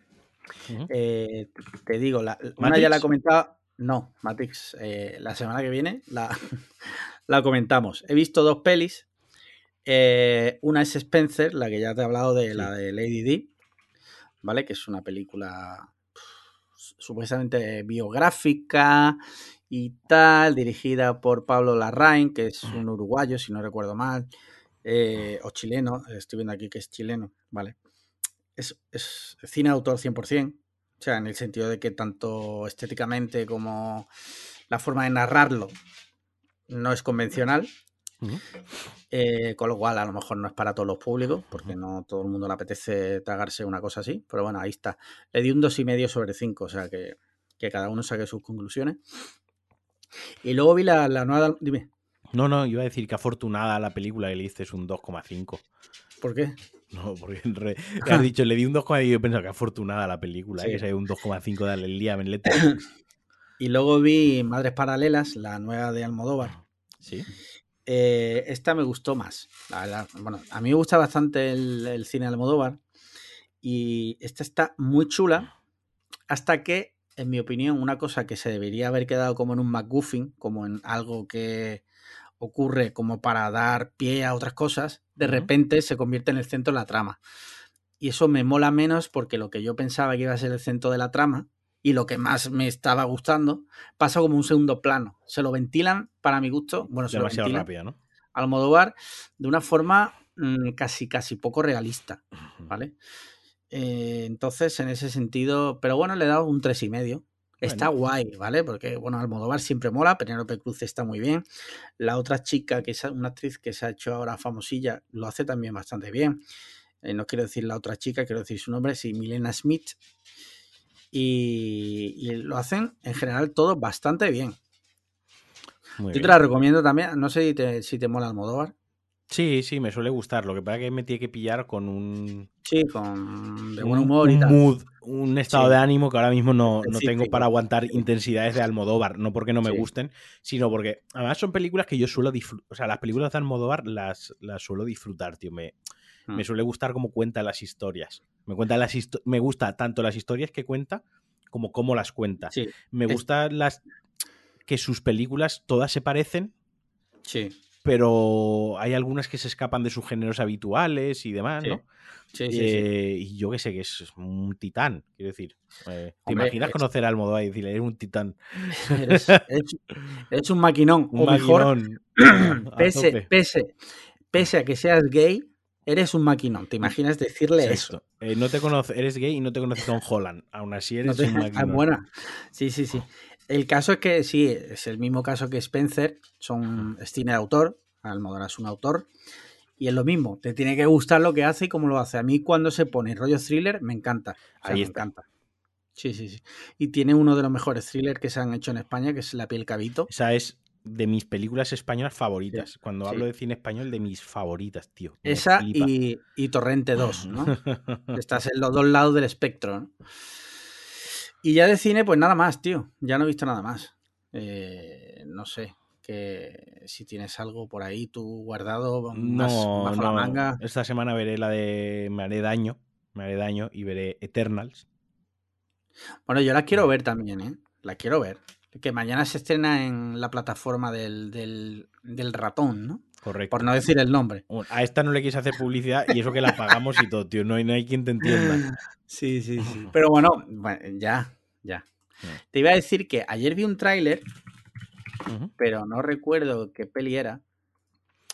Eh, te digo, la, una ya la he comentado. No, Matrix, eh, la semana que viene la, *laughs* la comentamos. He visto dos pelis. Eh, una es Spencer, la que ya te he hablado de la de Lady D, ¿vale? Que es una película pff, supuestamente biográfica y tal, dirigida por Pablo Larraín, que es un uruguayo, si no recuerdo mal, eh, o chileno, estoy viendo aquí que es chileno, ¿vale? Es, es cine autor 100%, O sea, en el sentido de que tanto estéticamente como la forma de narrarlo no es convencional. Eh, con lo cual, a lo mejor no es para todos los públicos, porque no todo el mundo le apetece tragarse una cosa así. Pero bueno, ahí está. Le di un 2,5 sobre 5, o sea que, que, cada uno saque sus conclusiones. Y luego vi la, la nueva. Dime. No, no, iba a decir que afortunada la película que le diste es un 2,5. ¿Por qué? No, porque en re... has dicho, le di un 2,5 y yo pensaba que afortunada la película, sí. que sea un 2,5 de el día en *coughs* Y luego vi Madres Paralelas, la nueva de Almodóvar. Sí. Eh, esta me gustó más, la verdad. Bueno, a mí me gusta bastante el, el cine de Almodóvar. Y esta está muy chula. Hasta que, en mi opinión, una cosa que se debería haber quedado como en un McGuffin, como en algo que ocurre como para dar pie a otras cosas, de repente se convierte en el centro de la trama. Y eso me mola menos porque lo que yo pensaba que iba a ser el centro de la trama y lo que más me estaba gustando pasa como un segundo plano. Se lo ventilan, para mi gusto, bueno, se Demasiado lo rápida, ¿no? Almodóvar de una forma mmm, casi, casi poco realista, ¿vale? Eh, entonces, en ese sentido, pero bueno, le he dado un tres y medio. Está bueno. guay, ¿vale? Porque, bueno, Almodóvar siempre mola, Penélope Cruz está muy bien. La otra chica, que es una actriz que se ha hecho ahora famosilla, lo hace también bastante bien. Eh, no quiero decir la otra chica, quiero decir su nombre, sí, Milena Smith. Y, y lo hacen en general todo bastante bien. Muy Yo bien. te la recomiendo también, no sé si te, si te mola Almodóvar. Sí, sí, me suele gustar. Lo que pasa es que me tiene que pillar con un. Sí, con. de buen humor y tal. mood, un estado sí. de ánimo que ahora mismo no, no tengo para aguantar intensidades de Almodóvar. No porque no me gusten, sino porque. Además, son películas que yo suelo disfrutar. O sea, las películas de Almodóvar las, las suelo disfrutar, tío. Me, hmm. me suele gustar cómo cuenta las historias. Me, cuenta las me gusta tanto las historias que cuenta como cómo las cuenta. Sí. Me gusta las. que sus películas todas se parecen. Sí pero hay algunas que se escapan de sus géneros habituales y demás, sí. ¿no? Sí, sí, eh, y yo que sé que es un titán, quiero decir. Eh, ¿Te Hombre, imaginas es... conocer a Almodóvar y decirle, eres un titán? *laughs* Eres, eres, eres un maquinón. *laughs* Un o maquinón *clears throat* mejor, pese, pese, pese a que seas gay, eres un maquinón. ¿Te imaginas decirle eso? Eh, no te conoce, eres gay y no te conoces Tom Holland. Aún así eres no te, un *laughs* maquinón. Ah, buena. Sí, sí, sí. El caso es que sí, es el mismo caso que Spencer, son es cine de autor, Almodóvar es un autor, y es lo mismo, te tiene que gustar lo que hace y cómo lo hace. A mí cuando se pone rollo thriller me encanta, o sea, Ahí me está. encanta. Sí, sí, sí. Y tiene uno de los mejores thrillers que se han hecho en España, que es La piel cabito. Esa es de mis películas españolas favoritas. Sí, Cuando sí. hablo de cine español, de mis favoritas, tío. Esa y, y, Torrente 2, ¿no? *laughs* Estás en los dos lados del espectro, ¿no? Y ya de cine, pues nada más, tío. Ya no he visto nada más. Eh, no sé, que si tienes algo por ahí tú guardado más no, bajo no. la manga. Esta semana veré la de Me haré daño. Me haré daño y veré Eternals. Bueno, yo la quiero ver también, ¿eh? La quiero ver. Que mañana se estrena en la plataforma del, del, del ratón, ¿no? Correcto. Por no decir el nombre. A esta no le quise hacer publicidad y eso que la pagamos y todo, tío. No hay, no hay quien te entienda. *laughs* Sí, sí, sí. *laughs* Pero bueno, bueno ya, ya. Sí. Te iba a decir que ayer vi un tráiler, Uh -huh. pero no recuerdo qué peli era.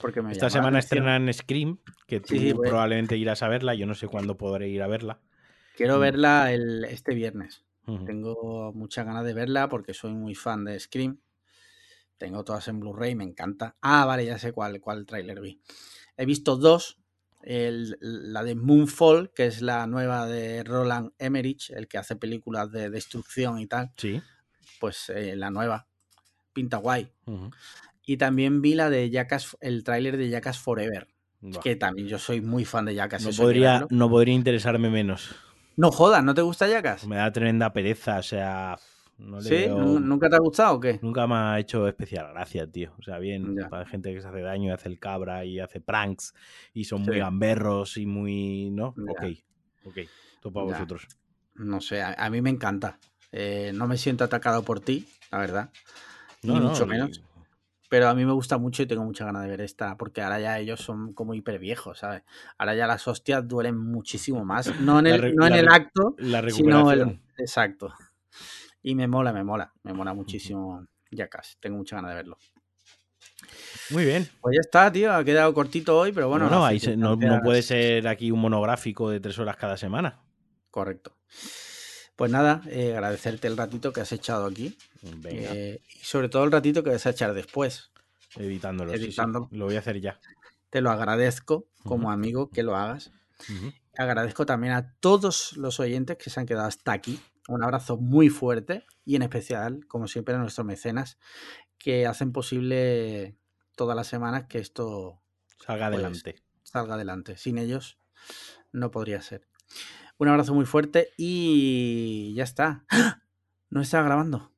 Porque me Esta semana estrenan Scream, que tú Sí, probablemente irás a verla. Yo no sé cuándo podré ir a verla. Quiero Mm. verla el, este viernes. Tengo muchas ganas de verla porque soy muy fan de Scream. Tengo todas en Blu-ray, me encanta. Ah, vale, ya sé cuál, cuál tráiler vi. He visto dos. El- la de Moonfall, que es la nueva de Roland Emmerich, el que hace películas de destrucción y tal. Sí. Pues eh, la nueva. Pinta guay. Y también vi la de Jackass, el tráiler de Jackass Forever. Buah. Que también yo soy muy fan de Jackass. No podría, no podría interesarme menos. No jodas, ¿no te gusta Jackass? Me da tremenda pereza, o sea. No le ¿Sí? veo- ¿Nu- ¿Nunca te ha gustado o qué? Nunca me ha hecho especial gracia, tío. O sea, bien, Ya. para gente que se hace daño y hace el cabra y hace pranks y son muy gamberros y muy. ¿No? Ya. Ok, ok. Todo para Ya. vosotros. No sé, a, a mí me encanta. Eh, no me siento atacado por ti, la verdad. No, ni no, mucho menos. Pero a mí me gusta mucho y tengo mucha ganas de ver esta, porque ahora ya ellos son como hiper viejos, ¿sabes? Ahora ya las hostias duelen muchísimo más. No en el, no en el acto, La sino el. Exacto. Y me mola, me mola. Me mola muchísimo Jackass. Tengo mucha ganas de verlo. Muy bien. Pues ya está, tío. Ha quedado cortito hoy, pero bueno. No, las ahí se- no, puede ser aquí un monográfico de tres horas cada semana. Correcto. Pues nada, eh, agradecerte el ratito que has echado aquí. Venga, eh, y sobre todo el ratito que vas a echar después. editándolo. sí, sí. Lo voy a hacer ya. Te lo agradezco como amigo que lo hagas. Agradezco también a todos los oyentes que se han quedado hasta aquí. Un abrazo muy fuerte y en especial, como siempre, a nuestros mecenas que hacen posible todas las semanas que esto Salga Pues, adelante. salga adelante. Sin ellos no podría ser. Un abrazo muy fuerte y ya está. ¡Ah! No está grabando.